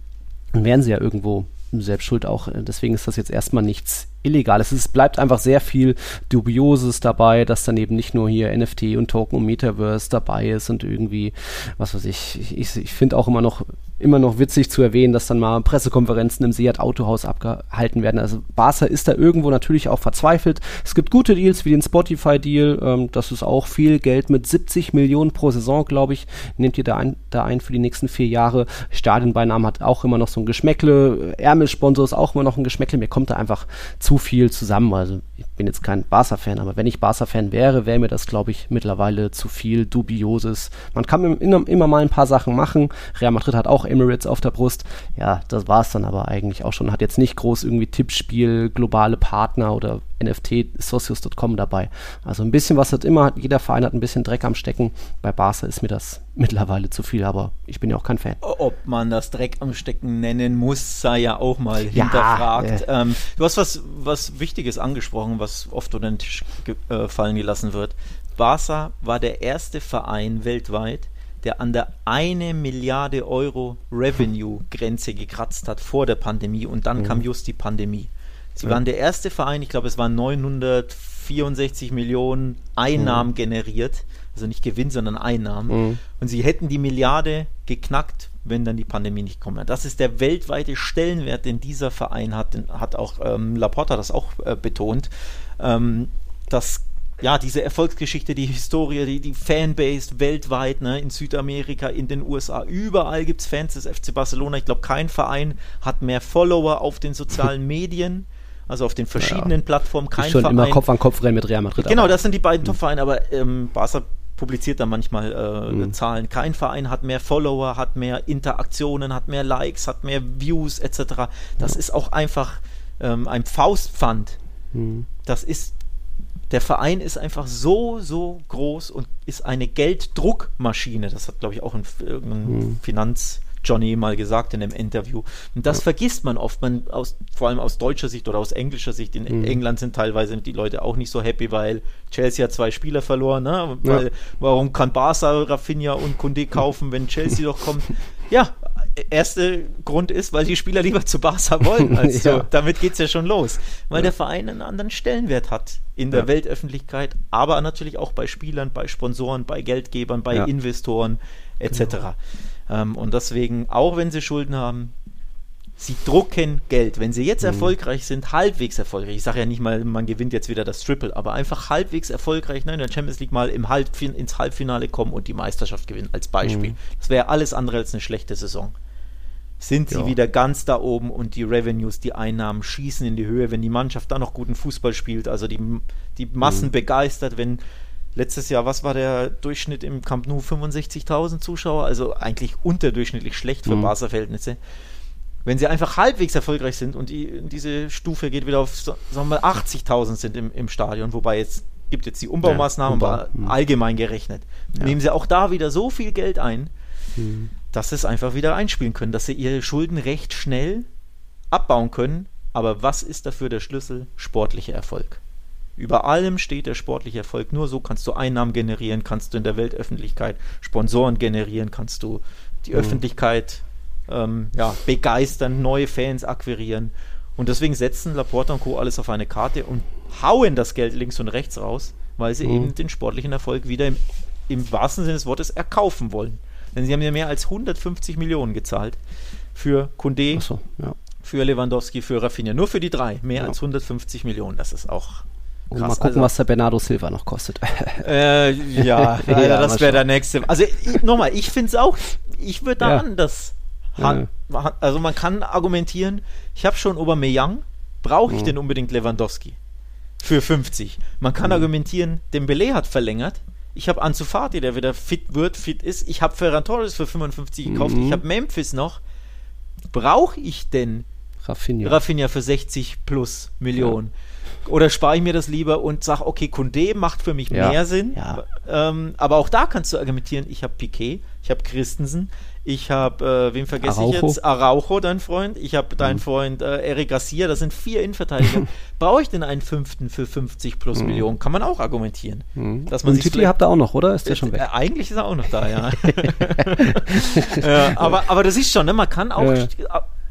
dann wären sie ja irgendwo selbst schuld auch. Deswegen ist das jetzt erstmal nichts Illegales. Es bleibt einfach sehr viel Dubioses dabei, dass dann eben nicht nur hier NFT und Token und Metaverse dabei ist und irgendwie, was weiß ich, ich, ich finde auch immer noch immer noch witzig zu erwähnen, dass dann mal Pressekonferenzen im Seat Autohaus abgehalten werden. Also Barca ist da irgendwo natürlich auch verzweifelt. Es gibt gute Deals wie den Spotify-Deal. Ähm, das ist auch viel Geld mit 70 Millionen pro Saison, glaube ich. Nehmt ihr da ein, da ein für die nächsten vier Jahre. Stadionbeinamen hat auch immer noch so ein Geschmäckle. Ärmelsponsor ist auch immer noch ein Geschmäckle. Mir kommt da einfach zu viel zusammen. Also ich bin jetzt kein Barca-Fan, aber wenn ich Barca-Fan wäre, wäre mir das, glaube ich, mittlerweile zu viel Dubioses. Man kann immer, immer mal ein paar Sachen machen. Real Madrid hat auch Emirates auf der Brust. Ja, das war es dann aber eigentlich auch schon. Hat jetzt nicht groß irgendwie Tippspiel, globale Partner oder NFT Socios.com dabei. Also ein bisschen was hat immer, jeder Verein hat ein bisschen Dreck am Stecken. Bei Barca ist mir das mittlerweile zu viel, aber ich bin ja auch kein Fan. Ob man das Dreck am Stecken nennen muss, sei ja auch mal ja, hinterfragt. Äh. Ähm, du hast was, was Wichtiges angesprochen, was oft unter den Tisch äh, fallen gelassen wird. Barca war der erste Verein weltweit, der an der eine Milliarde Euro Revenue-Grenze gekratzt hat vor der Pandemie und dann mhm. kam just die Pandemie. Sie ja. waren der erste Verein, ich glaube, es waren 964 Millionen Einnahmen mhm. generiert. Also nicht Gewinn, sondern Einnahmen. Mhm. Und sie hätten die Milliarde geknackt, wenn dann die Pandemie nicht kommt. Das ist der weltweite Stellenwert, den dieser Verein hat. Den hat auch ähm, Laporta das auch äh, betont. Ähm, dass ja, diese Erfolgsgeschichte, die Historie, die, die Fanbase weltweit, ne, in Südamerika, in den USA, überall gibt es Fans des FC Barcelona. Ich glaube, kein Verein hat mehr Follower auf den sozialen Medien, also auf den verschiedenen ja. Plattformen. Kein schon Verein. immer Kopf an Kopf rennen mit Real Madrid. Genau, das sind die beiden mhm. Top-Vereine, aber ähm, Barca publiziert da manchmal äh, mhm. Zahlen. Kein Verein hat mehr Follower, hat mehr Interaktionen, hat mehr Likes, hat mehr Views etc. Das ja. ist auch einfach ähm, ein Faustpfand. Mhm. Das ist der Verein ist einfach so, so groß und ist eine Gelddruckmaschine. Das hat, glaube ich, auch ein, irgendein mhm. Finanz- Johnny mal gesagt in einem Interview. Und das ja. vergisst man oft, man aus, vor allem aus deutscher Sicht oder aus englischer Sicht. In mhm. England sind teilweise die Leute auch nicht so happy, weil Chelsea hat zwei Spieler verloren. Ne? Weil, ja. Warum kann Barca Rafinha und Kunde kaufen, wenn Chelsea doch kommt? Ja, erste Grund ist, weil die Spieler lieber zu Barca wollen. Also ja. damit geht es ja schon los. Weil ja. der Verein einen anderen Stellenwert hat in der ja. Weltöffentlichkeit, aber natürlich auch bei Spielern, bei Sponsoren, bei Geldgebern, bei Investoren etc. Genau. Ähm, und deswegen, auch wenn sie Schulden haben, sie drucken Geld. Wenn sie jetzt mhm. erfolgreich sind, halbwegs erfolgreich, ich sage ja nicht mal, man gewinnt jetzt wieder das Triple, aber einfach halbwegs erfolgreich ne, in der Champions League mal im Halbfin ins Halbfinale kommen und die Meisterschaft gewinnen, als Beispiel. Mhm. Das wäre alles andere als eine schlechte Saison. Sind sie ja. wieder ganz da oben und die Revenues, die Einnahmen schießen in die Höhe, wenn die Mannschaft da noch guten Fußball spielt, also die, die Massen mhm. begeistert, wenn letztes Jahr, was war der Durchschnitt im Camp Nou? 65.000 Zuschauer, also eigentlich unterdurchschnittlich schlecht für mhm. Barca-Verhältnisse wenn sie einfach halbwegs erfolgreich sind und die, diese Stufe geht wieder auf, sagen wir mal, 80.000 sind im, im Stadion, wobei jetzt gibt jetzt die Umbaumaßnahmen, ja, Umbau. aber mhm. allgemein gerechnet, ja. nehmen sie auch da wieder so viel Geld ein, mhm. dass sie es einfach wieder einspielen können, dass sie ihre Schulden recht schnell abbauen können. Aber was ist dafür der Schlüssel? Sportlicher Erfolg. Über allem steht der sportliche Erfolg. Nur so kannst du Einnahmen generieren, kannst du in der Weltöffentlichkeit Sponsoren generieren, kannst du die mhm. Öffentlichkeit ähm, ja, begeistern, neue Fans akquirieren. Und deswegen setzen Laporta und Co. alles auf eine Karte und hauen das Geld links und rechts raus, weil sie mhm. eben den sportlichen Erfolg wieder im, im wahrsten Sinne des Wortes erkaufen wollen. Denn sie haben ja mehr als 150 Millionen gezahlt für Kunde, so, ja. für Lewandowski, für Rafinha. Nur für die drei. Mehr ja. als 150 Millionen. Das ist auch Krass, mal gucken, also, was der Bernardo Silva noch kostet. Äh, ja, ja, das wäre der nächste. Also nochmal, ich finde es auch, ich würde da ja. anders ja. Also man kann argumentieren, ich habe schon Aubameyang, brauche ich mhm. denn unbedingt Lewandowski? für 50. Man kann mhm. argumentieren, Dembele hat verlängert. Ich habe Ansu Fati, der wieder fit wird, fit ist. Ich habe Ferran Torres für 55 gekauft. Mhm. Ich habe Memphis noch. Brauche ich denn Rafinha. Rafinha für 60 plus Millionen? Ja. Oder spare ich mir das lieber und sage, okay, Kunde macht für mich ja. mehr Sinn. Ja. Ähm, aber auch da kannst du argumentieren, ich habe Piquet, ich habe Christensen, ich habe, äh, wem vergesse Araujo. ich jetzt? Araujo, dein Freund. Ich habe deinen mhm. Freund äh, Eric Garcia. Das sind vier Innenverteidiger. Brauche ich denn einen fünften für 50 plus mhm. Millionen? Kann man auch argumentieren. Mhm. Dass man Und Titi habt ihr auch noch, oder? Ist der schon weg? Äh, eigentlich ist er auch noch da, ja. ja aber, aber das ist schon, ne? man kann auch äh.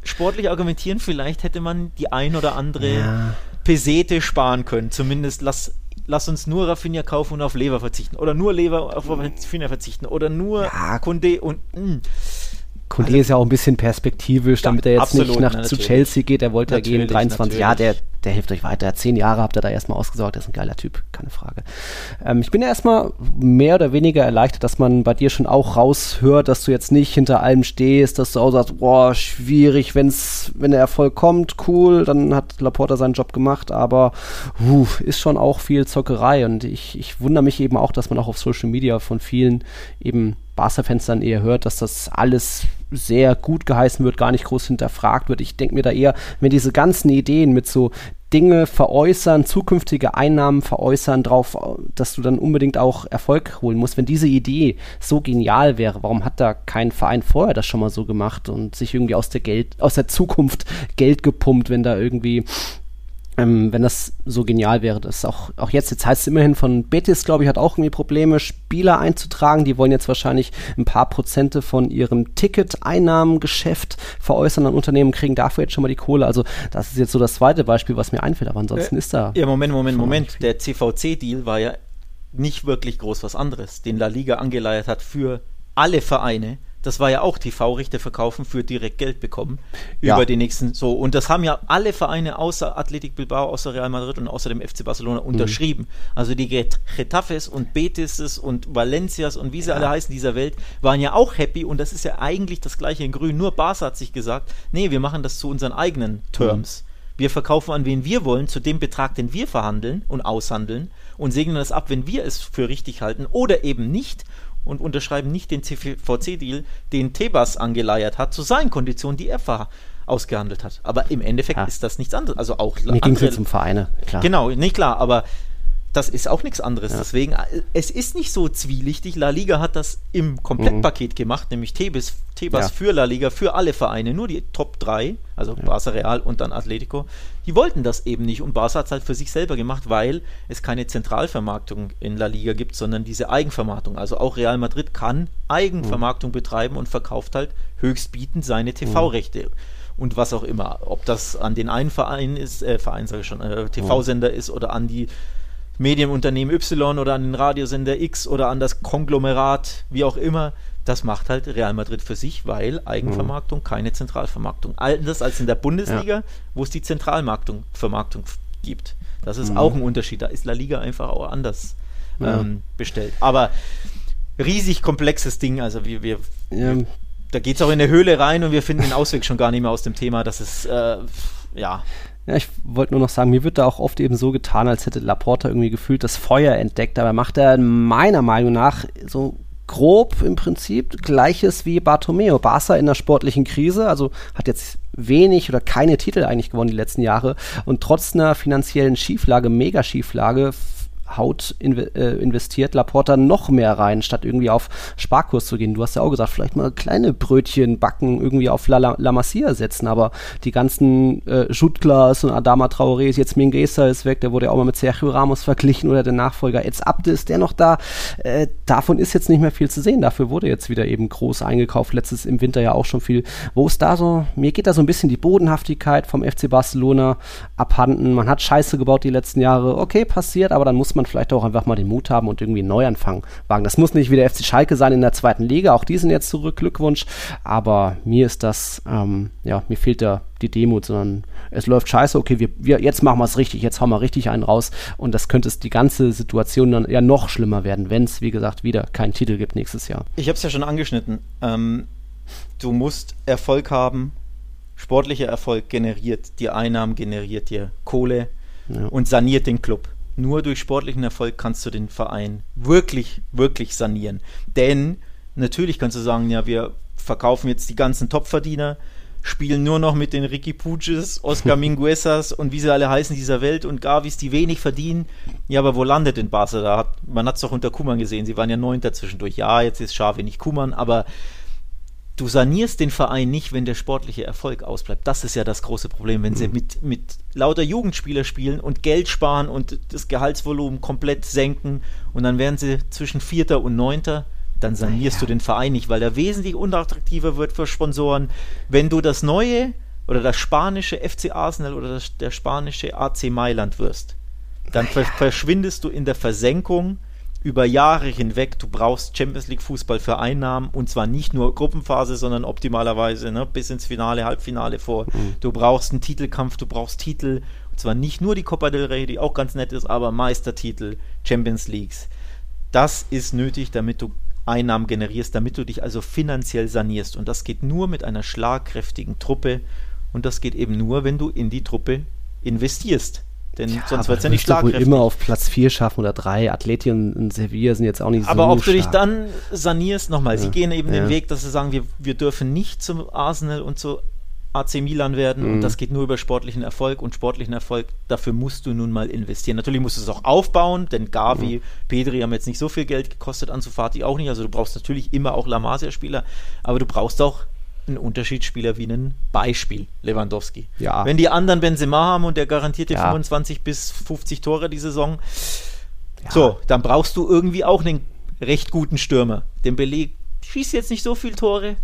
sportlich argumentieren. Vielleicht hätte man die ein oder andere ja. Pesete sparen können. Zumindest lass lass uns nur Rafinha kaufen und auf Lever verzichten. Oder nur Lever auf Rafinha verzichten. Oder nur ja. Kunde und. Mh. Kunde also, ist ja auch ein bisschen perspektivisch, damit er jetzt absolut, nicht nach, zu Chelsea geht. Er wollte ja gehen, 23. Natürlich. Ja, der, der hilft euch weiter. Zehn Jahre habt ihr da erstmal ausgesorgt. Der ist ein geiler Typ, keine Frage. Ähm, ich bin ja erstmal mehr oder weniger erleichtert, dass man bei dir schon auch raushört, dass du jetzt nicht hinter allem stehst, dass du auch sagst, boah, schwierig, wenn's, wenn der Erfolg kommt, cool, dann hat Laporta seinen Job gemacht, aber uh, ist schon auch viel Zockerei und ich, ich wundere mich eben auch, dass man auch auf Social Media von vielen eben Barca-Fans dann eher hört, dass das alles sehr gut geheißen wird, gar nicht groß hinterfragt wird. Ich denke mir da eher, wenn diese ganzen Ideen mit so Dinge veräußern, zukünftige Einnahmen veräußern, drauf, dass du dann unbedingt auch Erfolg holen musst. Wenn diese Idee so genial wäre, warum hat da kein Verein vorher das schon mal so gemacht und sich irgendwie aus der Geld, aus der Zukunft Geld gepumpt, wenn da irgendwie ähm, wenn das so genial wäre, das auch, auch jetzt, jetzt heißt es immerhin von Betis, glaube ich, hat auch irgendwie Probleme, Spieler einzutragen. Die wollen jetzt wahrscheinlich ein paar Prozente von ihrem Ticket-Einnahmengeschäft veräußern an Unternehmen, kriegen dafür jetzt schon mal die Kohle. Also, das ist jetzt so das zweite Beispiel, was mir einfällt, aber ansonsten äh, ist da. Ja, Moment, Moment, Moment. Der CVC-Deal war ja nicht wirklich groß was anderes, den La Liga angeleiert hat für alle Vereine das war ja auch TV-Rechte verkaufen für direkt Geld bekommen ja. über die nächsten so und das haben ja alle Vereine außer Athletic Bilbao, außer Real Madrid und außer dem FC Barcelona mhm. unterschrieben. Mhm. Also die Getafes und Betises und Valencias und wie sie ja. alle heißen dieser Welt waren ja auch happy und das ist ja eigentlich das gleiche in Grün. Nur Barca hat sich gesagt, nee, wir machen das zu unseren eigenen Terms. Mhm. Wir verkaufen an wen wir wollen, zu dem Betrag, den wir verhandeln und aushandeln und segnen das ab, wenn wir es für richtig halten oder eben nicht und unterschreiben nicht den CVC-Deal, den Tebas angeleiert hat, zu seinen Konditionen, die er ausgehandelt hat. Aber im Endeffekt ja. ist das nichts anderes. Also auch Mir ging es jetzt um Vereine, klar. Genau, nicht klar, aber das ist auch nichts anderes. Ja. Deswegen, äh, es ist nicht so zwielichtig. La Liga hat das im Komplettpaket mhm. gemacht, nämlich Tebas, Tebas ja. für La Liga, für alle Vereine, nur die Top 3, also ja. Barca Real und dann Atletico. Die wollten das eben nicht und Barca hat es halt für sich selber gemacht, weil es keine Zentralvermarktung in La Liga gibt, sondern diese Eigenvermarktung. Also auch Real Madrid kann Eigenvermarktung mhm. betreiben und verkauft halt höchstbietend seine TV-Rechte. Mhm und was auch immer. Ob das an den einen Verein ist, äh, Verein sage ich schon, äh, TV-Sender mhm. ist oder an die Medienunternehmen Y oder an den Radiosender X oder an das Konglomerat, wie auch immer. Das macht halt Real Madrid für sich, weil Eigenvermarktung, mhm. keine Zentralvermarktung. Anders als in der Bundesliga, ja. wo es die Zentralmarktung Vermarktung gibt. Das ist mhm. auch ein Unterschied. Da ist La Liga einfach auch anders ja. ähm, bestellt. Aber riesig komplexes Ding. Also wir, wir, ja. wir da geht es auch in der Höhle rein und wir finden den Ausweg schon gar nicht mehr aus dem Thema. Das ist äh, ja ja, ich wollte nur noch sagen, mir wird da auch oft eben so getan, als hätte Laporta irgendwie gefühlt das Feuer entdeckt. Aber macht er meiner Meinung nach so grob im Prinzip gleiches wie Bartomeo. Barca in der sportlichen Krise, also hat jetzt wenig oder keine Titel eigentlich gewonnen die letzten Jahre und trotz einer finanziellen Schieflage, Mega-Schieflage, Haut in, äh, investiert Laporta noch mehr rein, statt irgendwie auf Sparkurs zu gehen. Du hast ja auch gesagt, vielleicht mal kleine Brötchen backen, irgendwie auf La, La, La Masia setzen, aber die ganzen äh, Jutglas und Adama Traoré jetzt Mingueza ist weg, der wurde ja auch mal mit Sergio Ramos verglichen oder der Nachfolger Eds Abde ist der noch da. Äh, davon ist jetzt nicht mehr viel zu sehen. Dafür wurde jetzt wieder eben groß eingekauft. Letztes im Winter ja auch schon viel. Wo ist da so? Mir geht da so ein bisschen die Bodenhaftigkeit vom FC Barcelona abhanden. Man hat Scheiße gebaut die letzten Jahre. Okay, passiert, aber dann muss man man vielleicht auch einfach mal den Mut haben und irgendwie einen Neuanfang wagen. Das muss nicht wieder FC Schalke sein in der zweiten Liga, auch die sind jetzt zurück, Glückwunsch. Aber mir ist das, ähm, ja, mir fehlt da die Demut, sondern es läuft scheiße, okay, wir, wir jetzt machen wir es richtig, jetzt hauen wir richtig einen raus und das könnte es die ganze Situation dann ja noch schlimmer werden, wenn es, wie gesagt, wieder keinen Titel gibt nächstes Jahr. Ich habe es ja schon angeschnitten. Ähm, du musst Erfolg haben, sportlicher Erfolg generiert dir Einnahmen, generiert dir Kohle ja. und saniert den Club. Nur durch sportlichen Erfolg kannst du den Verein wirklich, wirklich sanieren. Denn natürlich kannst du sagen, ja, wir verkaufen jetzt die ganzen Topverdiener, spielen nur noch mit den Ricky Puches, Oscar Minguezas und wie sie alle heißen dieser Welt und Gavis, die wenig verdienen. Ja, aber wo landet denn Barca? Da hat, man hat es doch unter Kuman gesehen, sie waren ja neunter zwischendurch. Ja, jetzt ist Xavi nicht Kuman, aber du sanierst den Verein nicht, wenn der sportliche Erfolg ausbleibt. Das ist ja das große Problem, wenn sie mhm. mit, mit lauter Jugendspieler spielen und Geld sparen und das Gehaltsvolumen komplett senken und dann werden sie zwischen Vierter und Neunter dann sanierst ja. du den Verein nicht, weil der wesentlich unattraktiver wird für Sponsoren. Wenn du das neue oder das spanische FC Arsenal oder das, der spanische AC Mailand wirst, dann ja. verschwindest du in der Versenkung über Jahre hinweg. Du brauchst Champions League Fußball für Einnahmen und zwar nicht nur Gruppenphase, sondern optimalerweise ne, bis ins Finale, Halbfinale vor. Mhm. Du brauchst einen Titelkampf, du brauchst Titel und zwar nicht nur die Copa del Rey, die auch ganz nett ist, aber Meistertitel, Champions Leagues. Das ist nötig, damit du Einnahmen generierst, damit du dich also finanziell sanierst. Und das geht nur mit einer schlagkräftigen Truppe und das geht eben nur, wenn du in die Truppe investierst. Denn ja, sonst wird es ja nicht schlagkräftig. wohl immer auf Platz 4 schaffen oder 3. Atleti und, Sevilla sind jetzt auch nicht aber so Aber ob stark. du dich dann sanierst, nochmal, ja. sie gehen eben ja. den Weg, dass sie sagen, wir, wir dürfen nicht zum Arsenal und zu AC Milan werden mhm. und das geht nur über sportlichen Erfolg und sportlichen Erfolg, dafür musst du nun mal investieren. Natürlich musst du es auch aufbauen, denn Gavi, mhm. Pedri haben jetzt nicht so viel Geld gekostet, Anzufati auch nicht, also du brauchst natürlich immer auch La Masia-Spieler, aber du brauchst auch einen Unterschiedsspieler wie einen Beispiel, Lewandowski. Ja. Wenn die anderen Benzema haben und der garantiert dir ja. 25 bis 50 Tore die Saison, ja. so, dann brauchst du irgendwie auch einen recht guten Stürmer. Den Beleg schießt jetzt nicht so viele Tore,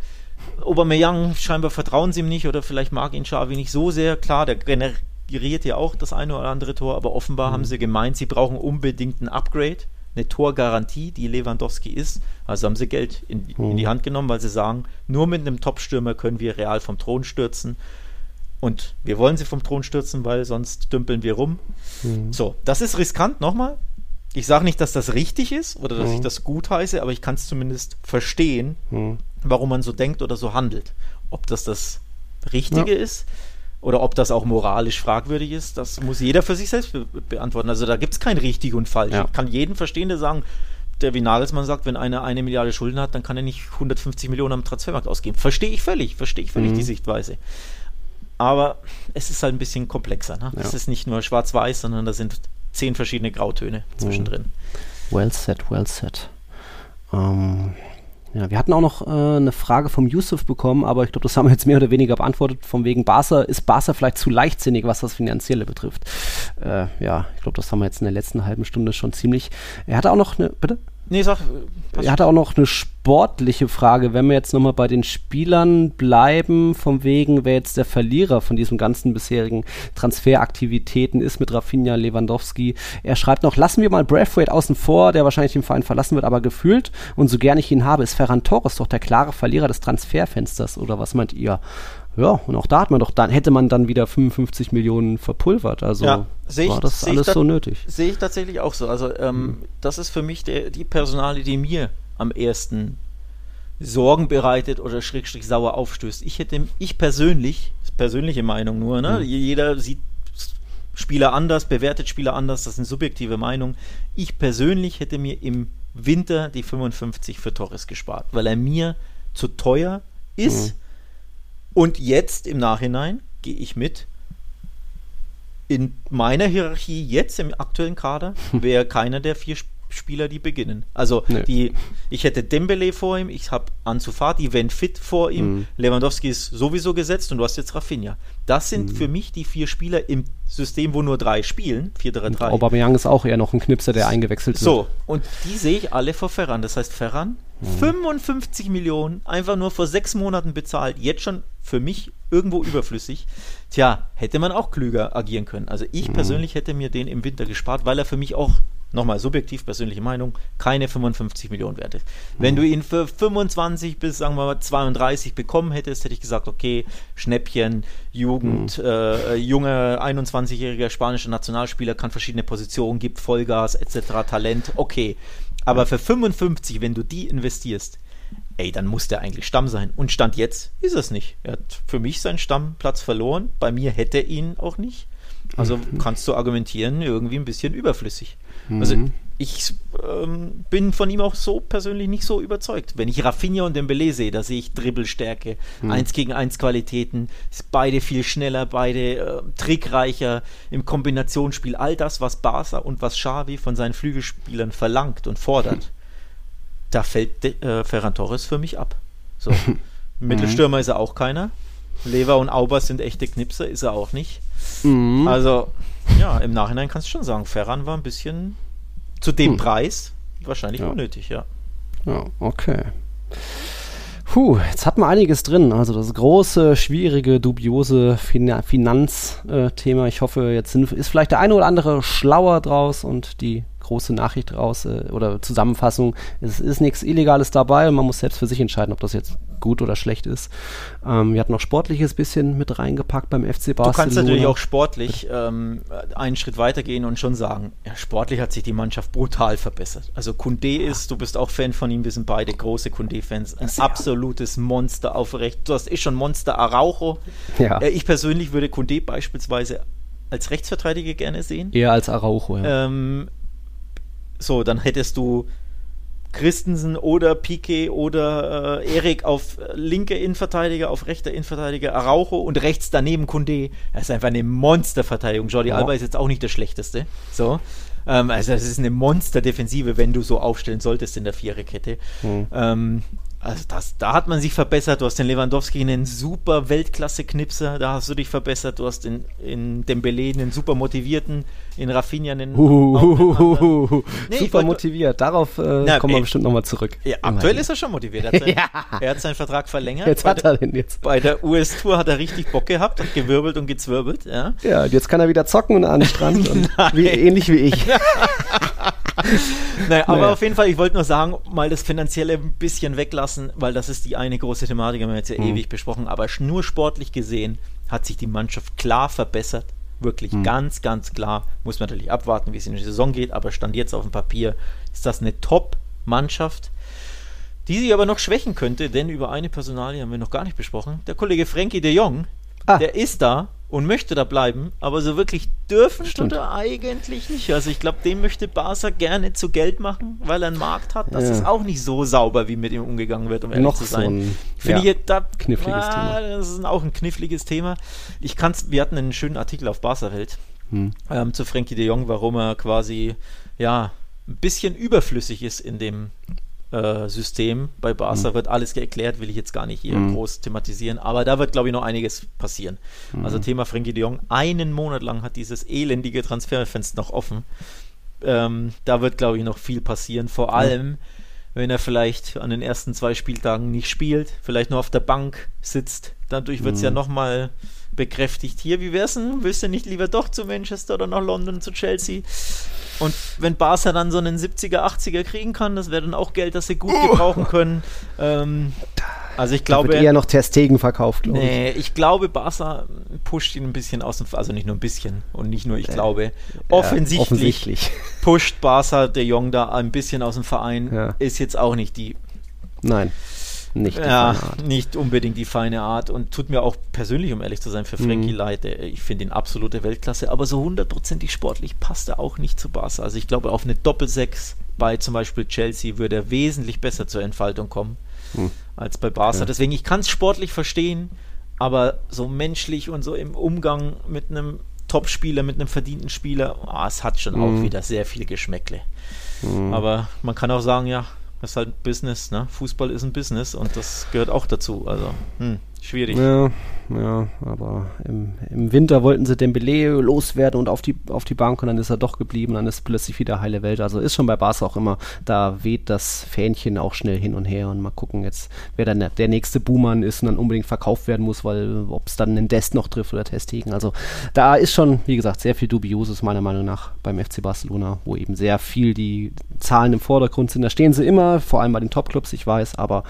Aubameyang, scheinbar vertrauen sie ihm nicht oder vielleicht mag ihn Xavi nicht so sehr. Klar, der generiert ja auch das eine oder andere Tor, aber offenbar mhm. haben sie gemeint, sie brauchen unbedingt ein Upgrade, eine Torgarantie, die Lewandowski ist. Also haben sie Geld in, mhm. in die Hand genommen, weil sie sagen, nur mit einem Topstürmer können wir real vom Thron stürzen. Und wir wollen sie vom Thron stürzen, weil sonst dümpeln wir rum. Mhm. So, das ist riskant, nochmal. Ich sage nicht, dass das richtig ist oder dass ich mhm. das gut heiße, aber ich kann es zumindest verstehen, mhm warum man so denkt oder so handelt. Ob das das Richtige ja. ist oder ob das auch moralisch fragwürdig ist, das muss jeder für sich selbst be beantworten. Also da gibt es kein richtig und falsch. Ja. Ich kann jeden verstehen, der sagen, der wie Nagelsmann sagt, wenn einer eine Milliarde Schulden hat, dann kann er nicht 150 Millionen am Transfermarkt ausgeben. Verstehe ich völlig, verstehe ich völlig mhm. die Sichtweise. Aber es ist halt ein bisschen komplexer. Ne? Ja. Es ist nicht nur schwarz-weiß, sondern da sind zehn verschiedene Grautöne zwischendrin. Mhm. Well said, well said. Ähm, ja, wir hatten auch noch äh, eine Frage vom Yusuf bekommen, aber ich glaube, das haben wir jetzt mehr oder weniger beantwortet. Von wegen Barca, ist Barca vielleicht zu leichtsinnig, was das Finanzielle betrifft? Äh, ja, ich glaube, das haben wir jetzt in der letzten halben Stunde schon ziemlich. Er hatte auch noch eine, bitte? Nee, sag. Er hatte auch noch eine sportliche Frage. Wenn wir jetzt nochmal bei den Spielern bleiben, von wegen, wer jetzt der Verlierer von diesen ganzen bisherigen Transferaktivitäten ist mit Rafinha Lewandowski. Er schreibt noch, lassen wir mal Braithwaite außen vor, der wahrscheinlich den Verein verlassen wird, aber gefühlt und so gern ich ihn habe, ist Ferran Torres doch der klare Verlierer des Transferfensters. Oder was meint ihr? Ja, und auch da hat man doch dann, hätte man dann wieder 55 Millionen verpulvert. Also ja, ich, war das alles so nötig. Sehe ich tatsächlich auch so. Also ähm, mhm. das ist für mich der, die Personale, die mir am ersten Sorgen bereitet oder schrägstrich sauer aufstößt. Ich hätte, ich persönlich, persönliche Meinung nur, ne? Mhm. Jeder sieht Spieler anders, bewertet Spieler anders, das ist eine subjektive Meinung. Ich persönlich hätte mir im Winter die 55 für Torres gespart, weil er mir zu teuer ist. Mhm und jetzt im Nachhinein gehe ich mit. In meiner Hierarchie jetzt im aktuellen Kader wäre keiner der vier Spieler, die beginnen. Also nee. die, ich hätte Dembele vor ihm, ich habe Ansu Fati, wenn fit vor ihm, mhm. Lewandowski ist sowieso gesetzt und du hast jetzt Rafinha. Das sind mhm. für mich die vier Spieler im System, wo nur drei spielen, 4-3-3. Aubameyang ist auch eher noch ein Knipser, der eingewechselt wird. So, und die sehe ich alle vor Ferran. Das heißt, Ferran. 55 Millionen, einfach nur vor sechs Monaten bezahlt, jetzt schon für mich irgendwo überflüssig. Tja, hätte man auch klüger agieren können. Also ich mhm. persönlich hätte mir den im Winter gespart, weil er für mich auch nochmal subjektiv, persönliche Meinung, keine 55 Millionen wert ist. Mhm. Wenn du ihn für 25 bis, sagen wir mal, 32 bekommen hättest, hätte ich gesagt, okay, Schnäppchen, Jugend, mhm. äh, junger 21-jähriger spanischer Nationalspieler, kann verschiedene Positionen, gibt Vollgas etc., Talent, okay. Aber für 55, wenn du die investierst, ey, dann muss der eigentlich Stamm sein. Und Stand jetzt ist es nicht. Er hat für mich seinen Stammplatz verloren. Bei mir hätte er ihn auch nicht. Also mhm. kannst du argumentieren, irgendwie ein bisschen überflüssig. Also mhm. Also ich ähm, bin von ihm auch so persönlich nicht so überzeugt. Wenn ich Rafinha und Dembele sehe, da sehe ich Dribbelstärke, mhm. 1 gegen 1 Qualitäten, beide viel schneller, beide äh, trickreicher im Kombinationsspiel. All das, was Barca und was Xavi von seinen Flügelspielern verlangt und fordert, mhm. da fällt äh, Ferran Torres für mich ab. So. Mittelstürmer ist er auch keiner. Lever und Auber sind echte Knipser, ist er auch nicht. Mhm. Also, ja, im Nachhinein kannst du schon sagen, Ferran war ein bisschen zu dem hm. Preis wahrscheinlich ja. unnötig, ja. Ja, okay. Puh, jetzt hat man einiges drin. Also das große, schwierige, dubiose fin Finanzthema. Äh, ich hoffe, jetzt sind, ist vielleicht der eine oder andere schlauer draus und die große Nachricht raus äh, oder Zusammenfassung. Es ist nichts Illegales dabei und man muss selbst für sich entscheiden, ob das jetzt gut oder schlecht ist. Ähm, wir hatten noch sportliches bisschen mit reingepackt beim FC Barcelona. Du kannst natürlich auch sportlich ähm, einen Schritt weitergehen und schon sagen, ja, sportlich hat sich die Mannschaft brutal verbessert. Also Kunde ist, du bist auch Fan von ihm, wir sind beide große Kunde-Fans, ein ja. absolutes Monster aufrecht. Du hast eh schon Monster Araujo. Ja. Äh, ich persönlich würde Kunde beispielsweise als Rechtsverteidiger gerne sehen. Eher als Araujo, ja. Ähm, so, dann hättest du Christensen oder Piquet oder äh, Erik auf linke Innenverteidiger, auf rechter Innenverteidiger, Araujo und rechts daneben Kunde. Das ist einfach eine Monsterverteidigung. Jordi ja. Alba ist jetzt auch nicht der schlechteste. So. Ähm, also es ist eine Monsterdefensive, wenn du so aufstellen solltest in der Viererkette. Mhm. Ähm, also das, da hat man sich verbessert. Du hast den Lewandowski einen super Weltklasse-Knipser, da hast du dich verbessert. Du hast in, in Dembele einen super motivierten, in Rafinha einen. Uh, nee, super motiviert. Darauf äh, na, kommen wir bestimmt nochmal zurück. Ja, aktuell ist er schon motiviert. Er hat, sein, ja. er hat seinen Vertrag verlängert. Jetzt hat er den jetzt. Bei der US-Tour hat er richtig Bock gehabt und gewirbelt und gezwirbelt. Ja, ja jetzt kann er wieder zocken und an den Strand. und wie, ähnlich wie ich. Naja, aber naja. auf jeden Fall, ich wollte nur sagen, mal das Finanzielle ein bisschen weglassen, weil das ist die eine große Thematik, haben wir jetzt ja mhm. ewig besprochen, aber nur sportlich gesehen hat sich die Mannschaft klar verbessert. Wirklich mhm. ganz, ganz klar. Muss man natürlich abwarten, wie es in die Saison geht, aber stand jetzt auf dem Papier, ist das eine Top-Mannschaft, die sie aber noch schwächen könnte, denn über eine Personalie haben wir noch gar nicht besprochen. Der Kollege Frankie de Jong, ah. der ist da und möchte da bleiben, aber so wirklich dürfen Stimmt. tut er eigentlich nicht. Also ich glaube, den möchte Barca gerne zu Geld machen, weil er einen Markt hat. Das ja. ist auch nicht so sauber, wie mit ihm umgegangen wird, um ehrlich Noch zu sein. So Finde ja, ich da, kniffliges ah, Thema. Das ist auch ein kniffliges Thema. Ich kann's, wir hatten einen schönen Artikel auf Barca Welt hm. ähm, zu Frankie de Jong, warum er quasi ja ein bisschen überflüssig ist in dem äh, System. Bei Barca mhm. wird alles erklärt, will ich jetzt gar nicht hier mhm. groß thematisieren, aber da wird, glaube ich, noch einiges passieren. Mhm. Also Thema Frenkie de Jong, einen Monat lang hat dieses elendige Transferfenster noch offen. Ähm, da wird, glaube ich, noch viel passieren, vor allem wenn er vielleicht an den ersten zwei Spieltagen nicht spielt, vielleicht nur auf der Bank sitzt. Dadurch wird es ja mhm. nochmal bekräftigt. Hier, wie wär's denn? Willst du nicht lieber doch zu Manchester oder nach London, zu Chelsea? Und wenn Barca dann so einen 70er, 80er kriegen kann, das wäre dann auch Geld, das sie gut oh. gebrauchen können. Ähm, also ich glaube. Da wird eher noch Terstegen verkauft, glaube nee, ich. ich glaube, Barca pusht ihn ein bisschen aus dem, also nicht nur ein bisschen und nicht nur, ich äh, glaube, offensichtlich, offensichtlich, pusht Barca de Jong da ein bisschen aus dem Verein. Ja. Ist jetzt auch nicht die. Nein nicht die ja, feine Art. nicht unbedingt die feine Art und tut mir auch persönlich, um ehrlich zu sein, für Frankie mhm. leid. Ich finde ihn absolute Weltklasse, aber so hundertprozentig sportlich passt er auch nicht zu Barca. Also ich glaube, auf eine Doppelsechs bei zum Beispiel Chelsea würde er wesentlich besser zur Entfaltung kommen mhm. als bei Barca. Ja. Deswegen, ich kann es sportlich verstehen, aber so menschlich und so im Umgang mit einem Top-Spieler, mit einem verdienten Spieler, oh, es hat schon mhm. auch wieder sehr viel Geschmäckle. Mhm. Aber man kann auch sagen, ja, das ist halt Business, ne? Fußball ist ein Business und das gehört auch dazu. Also, hm, schwierig. Ja, ja, aber im, im Winter wollten sie Dembele loswerden und auf die, auf die Bank und dann ist er doch geblieben, dann ist plötzlich wieder heile Welt. Also ist schon bei Barca auch immer, da weht das Fähnchen auch schnell hin und her und mal gucken jetzt, wer dann der, nächste Buhmann ist und dann unbedingt verkauft werden muss, weil ob es dann einen Dest noch trifft oder Testigen. Also da ist schon, wie gesagt, sehr viel Dubioses meiner Meinung nach beim FC Barcelona, wo eben sehr viel die Zahlen im Vordergrund sind. Da stehen sie immer, vor allem bei den Topclubs, ich weiß, aber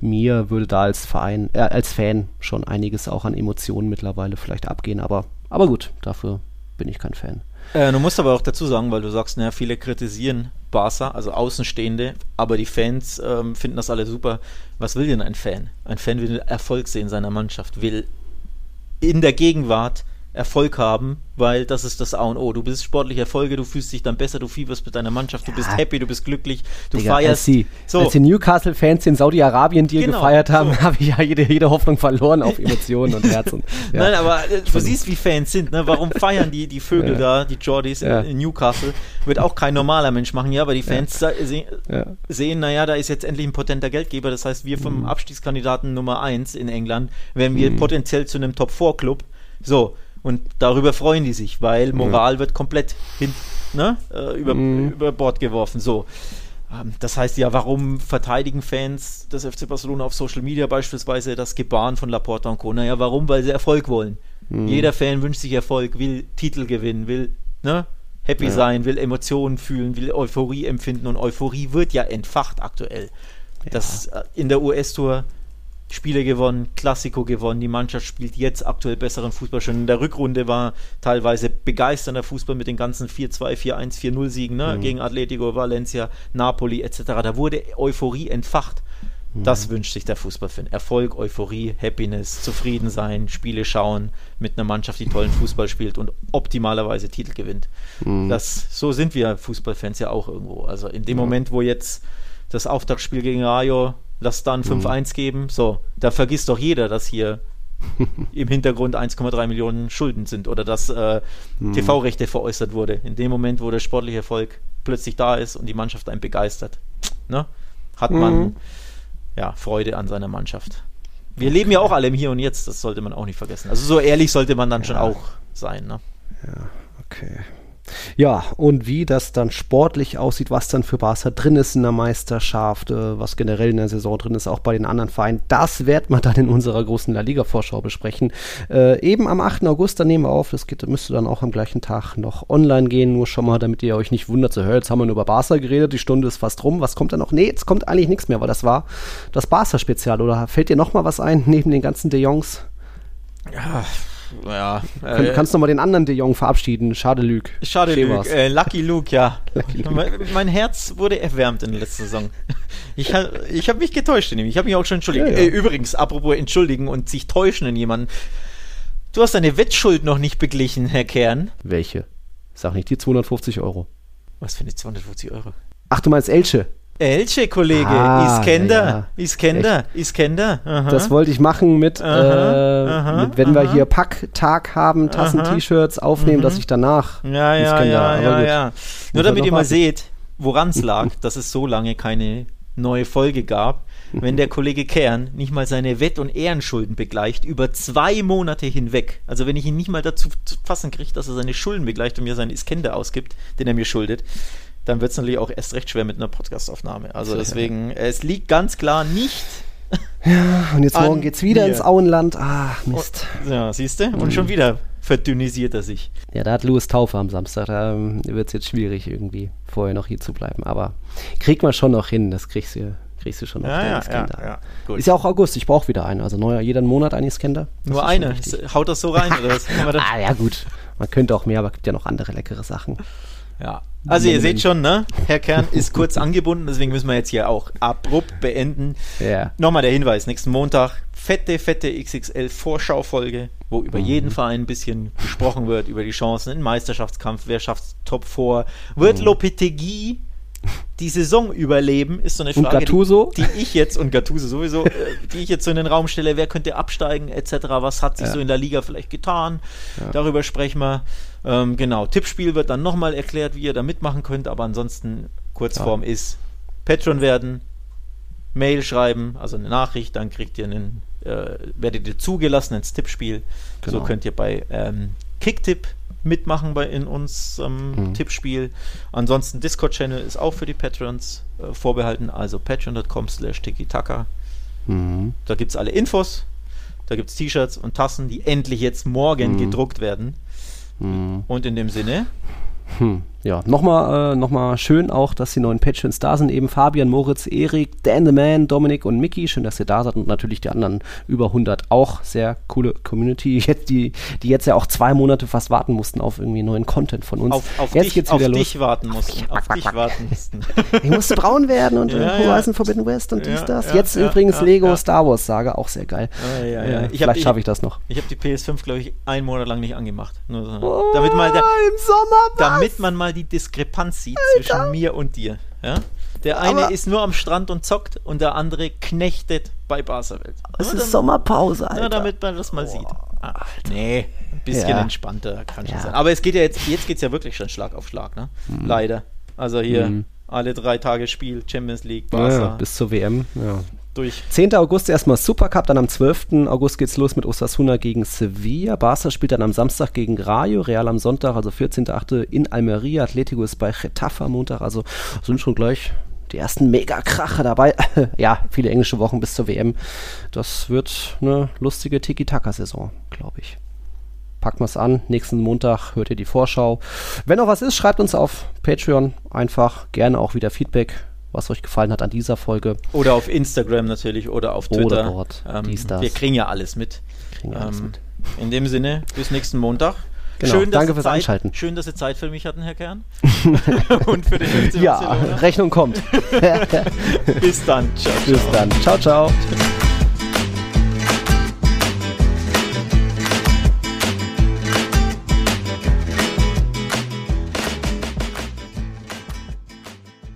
mir würde da als Verein, äh, als Fan schon einiges auch an Emotionen mittlerweile vielleicht abgehen, aber, aber gut, dafür bin ich kein Fan. Äh, du musst aber auch dazu sagen, weil du sagst, naja, viele kritisieren Barca, also Außenstehende, aber die Fans ähm, finden das alle super. Was will denn ein Fan? Ein Fan will Erfolg sehen seiner Mannschaft, will in der Gegenwart Erfolg haben, weil das ist das A und O. Du bist sportlich Erfolge, du fühlst dich dann besser, du fieberst mit deiner Mannschaft, du bist happy, du bist glücklich, du Digga, feierst. Als die, so. die Newcastle-Fans in Saudi-Arabien dir Genau, gefeiert haben, so. habe ich ja jede, jede Hoffnung verloren auf Emotionen und Herzen. Ja. Nein, aber äh, du siehst, wie Fans sind. Ne? Warum feiern die, die Vögel Ja. da, die Jordis in, in Newcastle? Wird auch kein normaler Mensch machen, ja, aber die Fans se sehen, naja, da ist jetzt endlich ein potenter Geldgeber. Das heißt, wir Mhm. vom Abstiegskandidaten Nummer 1 in England werden wir potenziell zu einem Top-4-Club. So, und darüber freuen die sich, weil Moral wird komplett hin, ne? äh, über, Mhm. über Bord geworfen. So. Ähm, Das heißt ja, warum verteidigen Fans des FC Barcelona auf Social Media beispielsweise das Gebaren von Laporta und Co.? Naja, warum? Weil sie Erfolg wollen. Mhm. Jeder Fan wünscht sich Erfolg, will Titel gewinnen, will ne, happy Ja. sein, will Emotionen fühlen, will Euphorie empfinden und Euphorie wird ja entfacht aktuell. Das äh, in der US-Tour Spiele gewonnen, Klassiko gewonnen, die Mannschaft spielt jetzt aktuell besseren Fußball. Schon in der Rückrunde war teilweise begeisternder Fußball mit den ganzen 4-2, 4-1, 4-0 Siegen ne? Mhm. gegen Atletico, Valencia, Napoli etc. Da wurde Euphorie entfacht. Mhm. Das wünscht sich der Fußballfan. Erfolg, Euphorie, Happiness, zufrieden sein, Spiele schauen mit einer Mannschaft, die tollen Fußball spielt und optimalerweise Titel gewinnt. Mhm. Das, so sind wir Fußballfans ja auch irgendwo. Also in dem Moment, wo jetzt das Auftaktspiel gegen Rayo, lass dann 5-1 geben, so, da vergisst doch jeder, dass hier im Hintergrund 1,3 Millionen Schulden sind oder dass äh, TV-Rechte veräußert wurde. In dem Moment, wo der sportliche Erfolg plötzlich da ist und die Mannschaft einen begeistert, ne, hat man Mhm. ja Freude an seiner Mannschaft. Wir leben ja auch alle im Hier und Jetzt, das sollte man auch nicht vergessen. Also so ehrlich sollte man dann schon Ja. auch sein. Ne? Okay. Ja, und wie das dann sportlich aussieht, was dann für Barca drin ist in der Meisterschaft, äh, was generell in der Saison drin ist, auch bei den anderen Vereinen, das werden wir dann in unserer großen La Liga-Vorschau besprechen. Äh, eben am 8. August, da nehmen wir auf, das geht, müsste dann auch am gleichen Tag noch online gehen, nur schon mal, damit ihr euch nicht wundert, so, jetzt haben wir nur über Barca geredet, die Stunde ist fast rum, was kommt da noch? Nee, jetzt kommt eigentlich nichts mehr, weil das war das Barca-Spezial, oder fällt dir noch mal was ein, neben den ganzen De Jongs? Ja, ja. Kann, äh, kannst du mal den anderen De Jong verabschieden? Schade, Lüg. Schade, Luke. Äh, Lucky Luke, ja. Lucky Luke. Mein, mein Herz wurde erwärmt in der letzten Saison. Ich, ha- ich habe mich getäuscht in ihm. Ich habe mich auch schon entschuldigt. Ja, ja. Äh, übrigens, apropos entschuldigen und sich täuschen in jemanden. Du hast deine Wettschuld noch nicht beglichen, Herr Kern. Welche? Sag nicht die 250 Euro. Was für eine 250 Euro? Ach, du meinst Elche? Elche, Kollege. Ah, Iskender. ja, ja. Iskender. Iskender. Aha. Das wollte ich machen mit, Aha, äh, aha, mit wenn wir hier Packtag haben, Tassen, Aha. T-Shirts aufnehmen, Mhm. dass ich danach. Ja, ja, Iskender, ja, ja, ja. Nur damit ihr mal warten. seht, woran es lag, dass es so lange keine neue Folge gab, wenn der Kollege Kern nicht mal seine Wett- und Ehrenschulden begleicht über zwei Monate hinweg. Also wenn ich ihn nicht mal dazu zu fassen kriege, dass er seine Schulden begleicht und mir seinen Iskender ausgibt, den er mir schuldet, dann wird es natürlich auch erst recht schwer mit einer Podcastaufnahme. Also deswegen, es liegt ganz klar nicht. Und jetzt morgen geht's wieder mir. ins Auenland. Ah, Mist. Ja, siehst du? Und schon wieder verdünnisiert er sich. Ja, da hat Louis Taufe am Samstag. Da ähm, wird es jetzt schwierig, irgendwie vorher noch hier zu bleiben. Aber kriegt man schon noch hin. Das kriegst du, kriegst du schon noch. den Iskender. Gut. Ist ja auch August. Ich brauche wieder einen. Also neuer, jeden Monat ein Iskender. Nur eine. Haut das so rein oder was? Ah, ja, gut. Man könnte auch mehr, aber es gibt ja noch andere leckere Sachen. Ja. Also ihr seht schon, ne? Herr Kern ist kurz angebunden, deswegen müssen wir jetzt hier auch abrupt beenden. Ja. Nochmal der Hinweis, nächsten Montag fette, fette XXL Vorschaufolge, wo über jeden Verein ein bisschen gesprochen wird, über die Chancen im Meisterschaftskampf, wer schafft Top 4. Wird Lopetegui die Saison überleben, ist so eine Frage, die, die ich jetzt, und Gattuso sowieso, äh, die ich jetzt so in den Raum stelle, wer könnte absteigen, etc., was hat sich Ja. so in der Liga vielleicht getan, darüber sprechen wir. Ähm, genau, Tippspiel wird dann nochmal erklärt, wie ihr da mitmachen könnt, aber ansonsten Kurzform ist Patreon werden, Mail schreiben, also eine Nachricht, dann kriegt ihr einen, äh, werdet ihr zugelassen ins Tippspiel. So Genau. könnt ihr bei ähm, Kicktipp mitmachen bei in uns ähm, Mhm. Tippspiel. Ansonsten Discord-Channel ist auch für die Patrons äh, vorbehalten, also patreon.com slash tiki-taka. Mhm. Da gibt es alle Infos, da gibt es T-Shirts und Tassen, die endlich jetzt morgen Mhm. gedruckt werden. Und in dem Sinne, Hm. Ja, nochmal äh, noch schön auch, dass die neuen Patreons da sind. Eben Fabian, Moritz, Erik, Dan the Man, Dominik und Mickey. Schön, dass ihr da seid und natürlich die anderen über 100 auch. Sehr coole Community, jetzt, die, die jetzt ja auch zwei Monate fast warten mussten auf irgendwie neuen Content von uns. Auf, auf jetzt dich, geht's auf wieder los. dich warten mussten. Auf dich warten mussten. Ich musste braun werden und Ja, äh, ja. Horizon Forbidden West und dies, Ja, das. ja, jetzt ja, übrigens ja, Lego ja. Star Wars Saga, auch sehr geil. Ja, Äh, ja. Vielleicht schaffe ich das noch. Ich habe die PS5, glaube ich, einen Monat lang nicht angemacht. So. damit, mal der, Im Sommer damit man mal die Diskrepanz sieht zwischen mir und dir. Ja? Der eine Aber- ist nur am Strand und zockt und der andere knechtet bei Barca-Welt. Es ist Sommerpause, Alter. Ja, damit man das mal sieht. Ah, nee, ein bisschen Ja. entspannter kann schon Ja. sein. Aber es geht ja jetzt, jetzt geht es ja wirklich schon Schlag auf Schlag, ne? Leider. Also hier Mhm. alle drei Tage Spiel, Champions League, Barca, bis zur WM. Ja. Durch. 10. August erstmal Supercup, dann am 12. August geht's los mit Osasuna gegen Sevilla. Barca spielt dann am Samstag gegen Rayo, Real am Sonntag, also 14.8. in Almeria. Atletico ist bei Getafe am Montag, also sind schon gleich die ersten Mega-Krache dabei. ja, viele englische Wochen bis zur WM. Das wird eine lustige Tiki-Taka-Saison, glaube ich. Packt mal's an. Nächsten Montag hört ihr die Vorschau. Wenn noch was ist, schreibt uns auf Patreon einfach. Gerne auch wieder Feedback, was euch gefallen hat an dieser Folge. Oder auf Instagram natürlich oder auf Oder Twitter. dort, Ähm, dies, das. wir kriegen ja alles mit. Kriegen wir alles Ähm, mit. in dem Sinne, bis nächsten Montag. Genau, Schön, dass danke fürs Zeit, Einschalten. Schön, dass Sie Zeit für mich hatten, Herr Kern. Und für den FC Ja, Barcelona. Rechnung kommt. Bis dann. Ciao, Bis ciao. dann. Ciao, ciao.